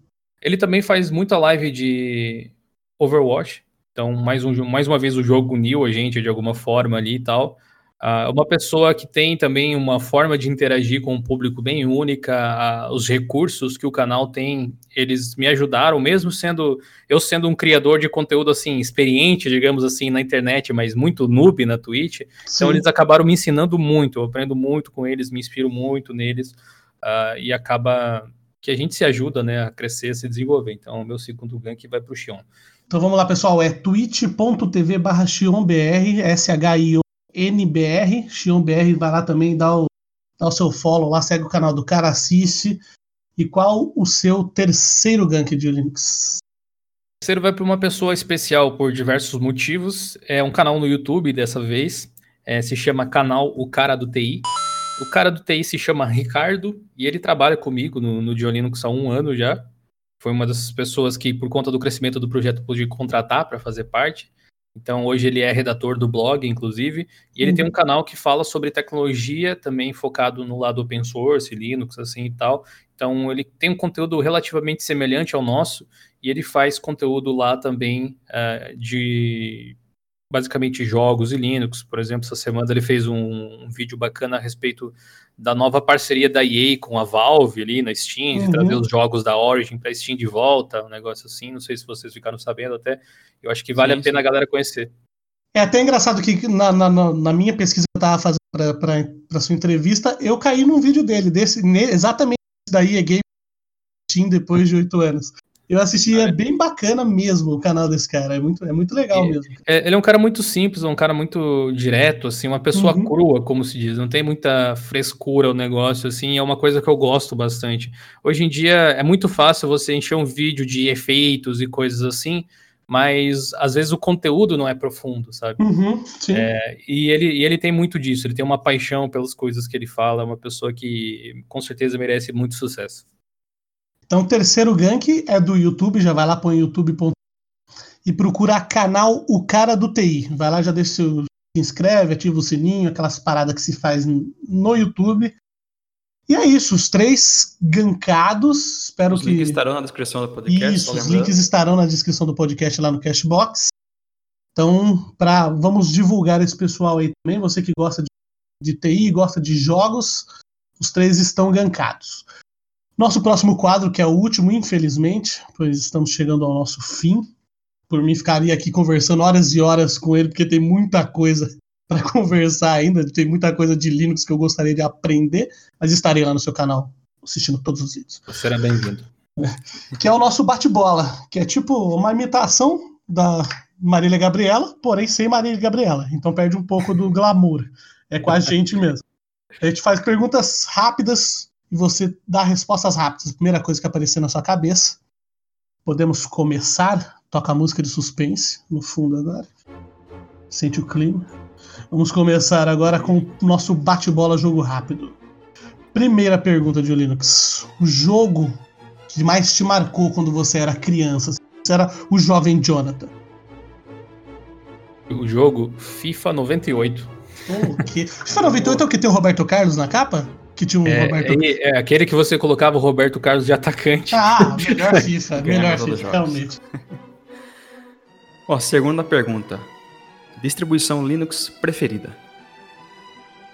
Ele também faz muita live de Overwatch, então, mais, um, mais uma vez, o jogo uniu a gente de alguma forma ali e tal. Uh, uma pessoa que tem também uma forma de interagir com o público bem única, uh, os recursos que o canal tem, eles me ajudaram, mesmo sendo eu sendo um criador de conteúdo assim, experiente, digamos assim, na internet, mas muito noob na Twitch. Então, Sim. Então eles acabaram me ensinando muito, eu aprendo muito com eles, me inspiro muito neles, uh, e acaba que a gente se ajuda, né, a crescer, a se desenvolver. Então, o meu segundo gank vai para o Xion. Então vamos lá, pessoal. É twitch.tv barra XionBR, S-H-I-O-N-B-R. XionBR, vai lá também, dá o, dá o seu follow lá, segue o canal do cara, assiste. E qual o seu terceiro gank de Linux? Terceiro vai para uma pessoa especial por diversos motivos. É um canal no YouTube dessa vez. É, se chama canal O Cara do TI. O cara do TI se chama Ricardo e ele trabalha comigo no, no Linux há um ano já. Foi uma das pessoas que, por conta do crescimento do projeto, pude contratar para fazer parte. Então, hoje ele é redator do blog, inclusive, e ele uhum. tem um canal que fala sobre tecnologia, também focado no lado open source, Linux, assim e tal. Então, ele tem um conteúdo relativamente semelhante ao nosso, e ele faz conteúdo lá também uh, de basicamente jogos e Linux. Por exemplo, essa semana ele fez um, um, vídeo bacana a respeito da nova parceria da EA com a Valve ali na Steam, uhum. de trazer os jogos da Origin para Steam de volta, um negócio assim. Não sei se vocês ficaram sabendo até. Eu acho que vale sim, a pena sim. a galera conhecer. É até engraçado que na, na, na minha pesquisa que eu estava fazendo para sua entrevista, eu caí num vídeo dele, desse, exatamente da EA Game Steam depois de oito anos. Eu assisti, é bem bacana mesmo o canal desse cara. É muito, é muito legal mesmo. É, ele é um cara muito simples, um cara muito direto, assim, uma pessoa uhum. crua, como se diz. Não tem muita frescura o negócio, assim. É uma coisa que eu gosto bastante. Hoje em dia é muito fácil você encher um vídeo de efeitos e coisas assim, mas às vezes o conteúdo não é profundo, sabe? Uhum, é, e, ele, e ele tem muito disso. Ele tem uma paixão pelas coisas que ele fala. É uma pessoa que com certeza merece muito sucesso. Então, o terceiro gank é do YouTube, já vai lá para o youtube.com e procura canal O Cara do TI. Vai lá, já deixa seu, se inscreve, ativa o sininho, aquelas paradas que se faz no YouTube. E é isso, os três gankados. Espero os que. Os links estarão na descrição do podcast. Isso, os links estarão na descrição do podcast lá no Cashbox. Então, pra, vamos divulgar esse pessoal aí também. Você que gosta de, de TI, gosta de jogos, os três estão gankados. Nosso próximo quadro, que é o último, infelizmente, pois estamos chegando ao nosso fim. Por mim, ficaria aqui conversando horas e horas com ele, porque tem muita coisa para conversar ainda. Tem muita coisa de Linux que eu gostaria de aprender, mas estarei lá no seu canal assistindo todos os vídeos. Será bem-vindo. Que é o nosso bate-bola, que é tipo uma imitação da Marília Gabriela, porém sem Marília Gabriela. Então perde um pouco do glamour. É com a gente mesmo. A gente faz perguntas rápidas e você dá respostas rápidas. A primeira coisa que aparecer na sua cabeça. Podemos começar. Toca a música de suspense no fundo agora. Sente o clima. Vamos começar agora com o nosso bate-bola jogo rápido. Primeira pergunta de Linux. O jogo que mais te marcou quando você era criança? Você era o jovem Jonathan. O jogo FIFA 98. Oh, que... FIFA 98 é o que tem o Roberto Carlos na capa? Que tinha um é, Roberto é, é, aquele que você colocava o Roberto Carlos de atacante. Ah, melhor FIFA, melhor FIFA, realmente. Ó, segunda pergunta. Distribuição Linux preferida?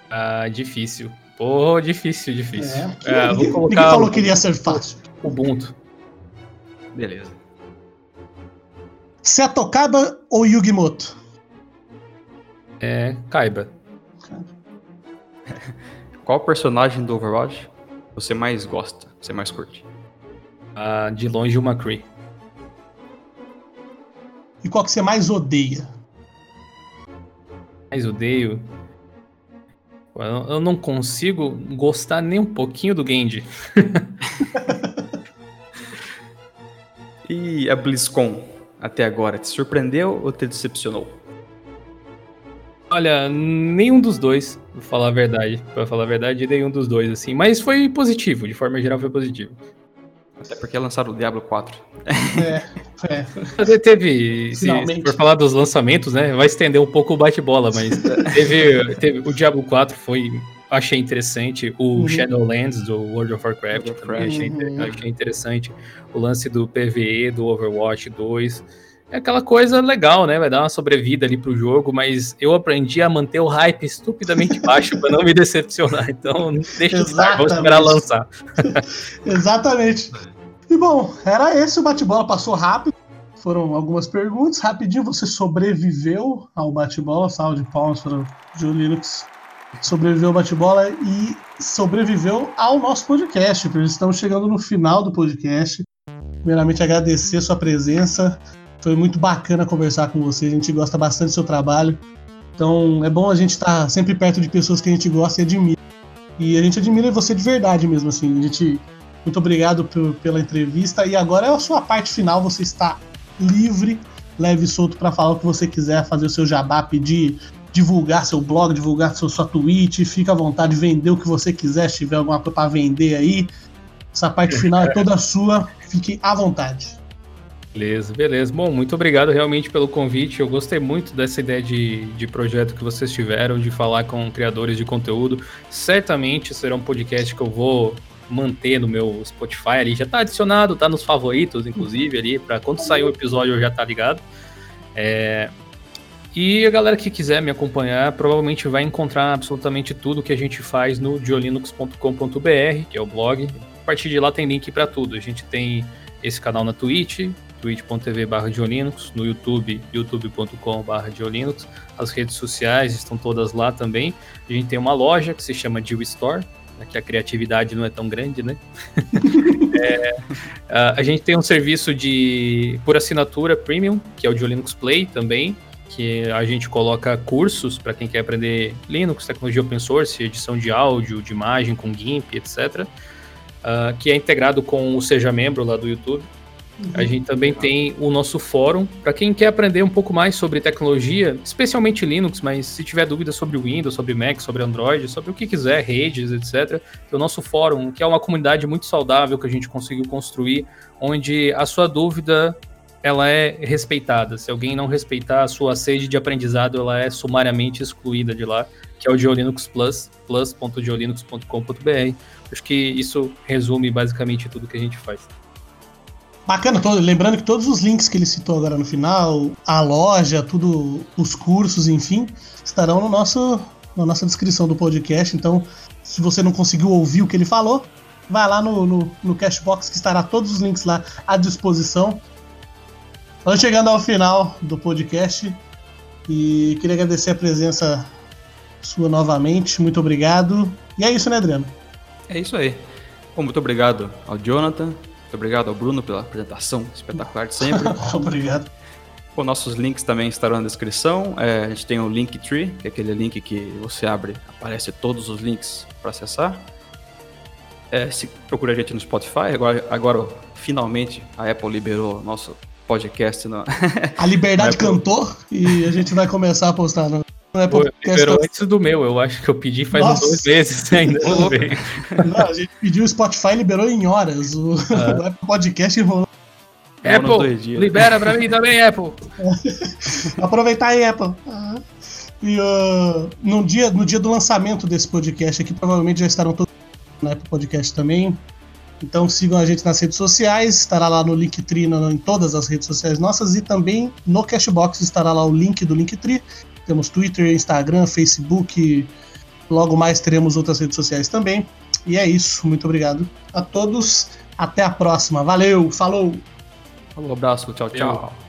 Ah, difícil. Pô, difícil, difícil. É, que, é, ninguém, vou colocar ninguém falou que iria ser fácil. Ubuntu. Beleza. Seto Kaiba ou Yugimoto? É, Kaiba. Qual personagem do Overwatch você mais gosta, você mais curte? Ah, de longe o McCree. E qual que você mais odeia? Mais odeio? Eu não consigo gostar nem um pouquinho do Genji. e a BlizzCon até agora te surpreendeu ou te decepcionou? Olha, nenhum dos dois, vou falar a verdade. Pra falar a verdade, nenhum dos dois, assim. Mas foi positivo, de forma geral foi positivo. Até porque lançaram o Diablo 4. É, é. Teve, se, se for falar dos lançamentos, né, vai estender um pouco o bate-bola, mas teve, teve, o Diablo 4 foi, achei interessante, o uhum. Shadowlands do World of Warcraft, World of Warcraft. Achei, uhum. achei interessante, o lance do PvE do Overwatch 2, é aquela coisa legal, né? Vai dar uma sobrevida ali pro jogo, mas eu aprendi a manter o hype estupidamente baixo para não me decepcionar. Então, deixa estar, vamos esperar lançar. Exatamente. E bom, era esse o bate-bola, passou rápido. Foram algumas perguntas. Rapidinho, você sobreviveu ao bate-bola. Salve de palmas para o Joe Linux. sobreviveu ao bate-bola e sobreviveu ao nosso podcast, estamos chegando no final do podcast. Primeiramente, agradecer sua presença. Foi muito bacana conversar com você. A gente gosta bastante do seu trabalho. Então, é bom a gente estar sempre perto de pessoas que a gente gosta e admira. E a gente admira você de verdade mesmo, assim. A gente. Muito obrigado por, pela entrevista. E agora é a sua parte final. Você está livre, leve e solto para falar o que você quiser, fazer o seu jabá, pedir, divulgar seu blog, divulgar seu, sua tweet. Fica à vontade, vender o que você quiser. Se tiver alguma coisa para vender aí. Essa parte final é toda sua. Fique à vontade. Beleza, beleza. Bom, muito obrigado realmente pelo convite. Eu gostei muito dessa ideia de, de projeto que vocês tiveram, de falar com criadores de conteúdo. Certamente será um podcast que eu vou manter no meu Spotify ali. Já tá adicionado, tá nos favoritos, inclusive, ali, para quando sair o episódio eu já tá ligado. É... E a galera que quiser me acompanhar provavelmente vai encontrar absolutamente tudo que a gente faz no diolinux.com.br, que é o blog. A partir de lá tem link para tudo. A gente tem esse canal na Twitch, twitch.tv barra no YouTube, youtube.com barra As redes sociais estão todas lá também. A gente tem uma loja que se chama Jill Store, né, que a criatividade não é tão grande, né? é, a gente tem um serviço de por assinatura premium, que é o Linux Play também, que a gente coloca cursos para quem quer aprender Linux, tecnologia open source, edição de áudio, de imagem com GIMP, etc. Uh, ah, que é integrado com o Seja Membro lá do YouTube. A uhum. gente também tem o nosso fórum para quem quer aprender um pouco mais sobre tecnologia, especialmente Linux, mas se tiver dúvidas sobre Windows, sobre Mac, sobre Android, sobre o que quiser, redes, etc. Tem o nosso fórum, que é uma comunidade muito saudável que a gente conseguiu construir, onde a sua dúvida ela é respeitada. Se alguém não respeitar a sua sede de aprendizado, ela é sumariamente excluída de lá, que é o Geolinux Plus, plus.geolinux.com.br. Acho que isso resume basicamente tudo que a gente faz. Bacana, todo, lembrando que todos os links que ele citou agora no final, a loja, tudo, os cursos, enfim, estarão no nosso, na nossa descrição do podcast. Então, se você não conseguiu ouvir o que ele falou, vai lá no, no, no Cashbox que estará todos os links lá à disposição. Estamos chegando ao final do podcast e queria agradecer a presença sua novamente. Muito obrigado. E é isso, né, Adriano? É isso aí. Bom, muito obrigado ao Jonathan, muito obrigado ao Bruno pela apresentação espetacular de sempre. obrigado. Bom, nossos links também estarão na descrição. É, a gente tem o Linktree, que é aquele link que você abre, aparece todos os links para acessar. É, se procura a gente no Spotify, agora, agora finalmente a Apple liberou nosso podcast. A Liberdade cantou e a gente vai começar a postar no, é Pô, liberou antes do meu, eu acho que eu pedi faz Nossa. uns dois meses ainda. Não, não, a gente pediu o Spotify liberou em horas. O, ah. o Podcast enrolou. Apple, libera pra mim também, Apple. Aproveitar aí, Apple. Ah. E uh, no, dia, no dia do lançamento desse podcast aqui, provavelmente já estarão todos no Apple Podcast também. Então sigam a gente nas redes sociais, estará lá no Linktree no, em todas as redes sociais nossas e também no Cashbox estará lá o link do Linktree temos Twitter, Instagram, Facebook. Logo mais teremos outras redes sociais também. E é isso. Muito obrigado a todos. Até a próxima. Valeu. Falou. Um abraço. Tchau, tchau.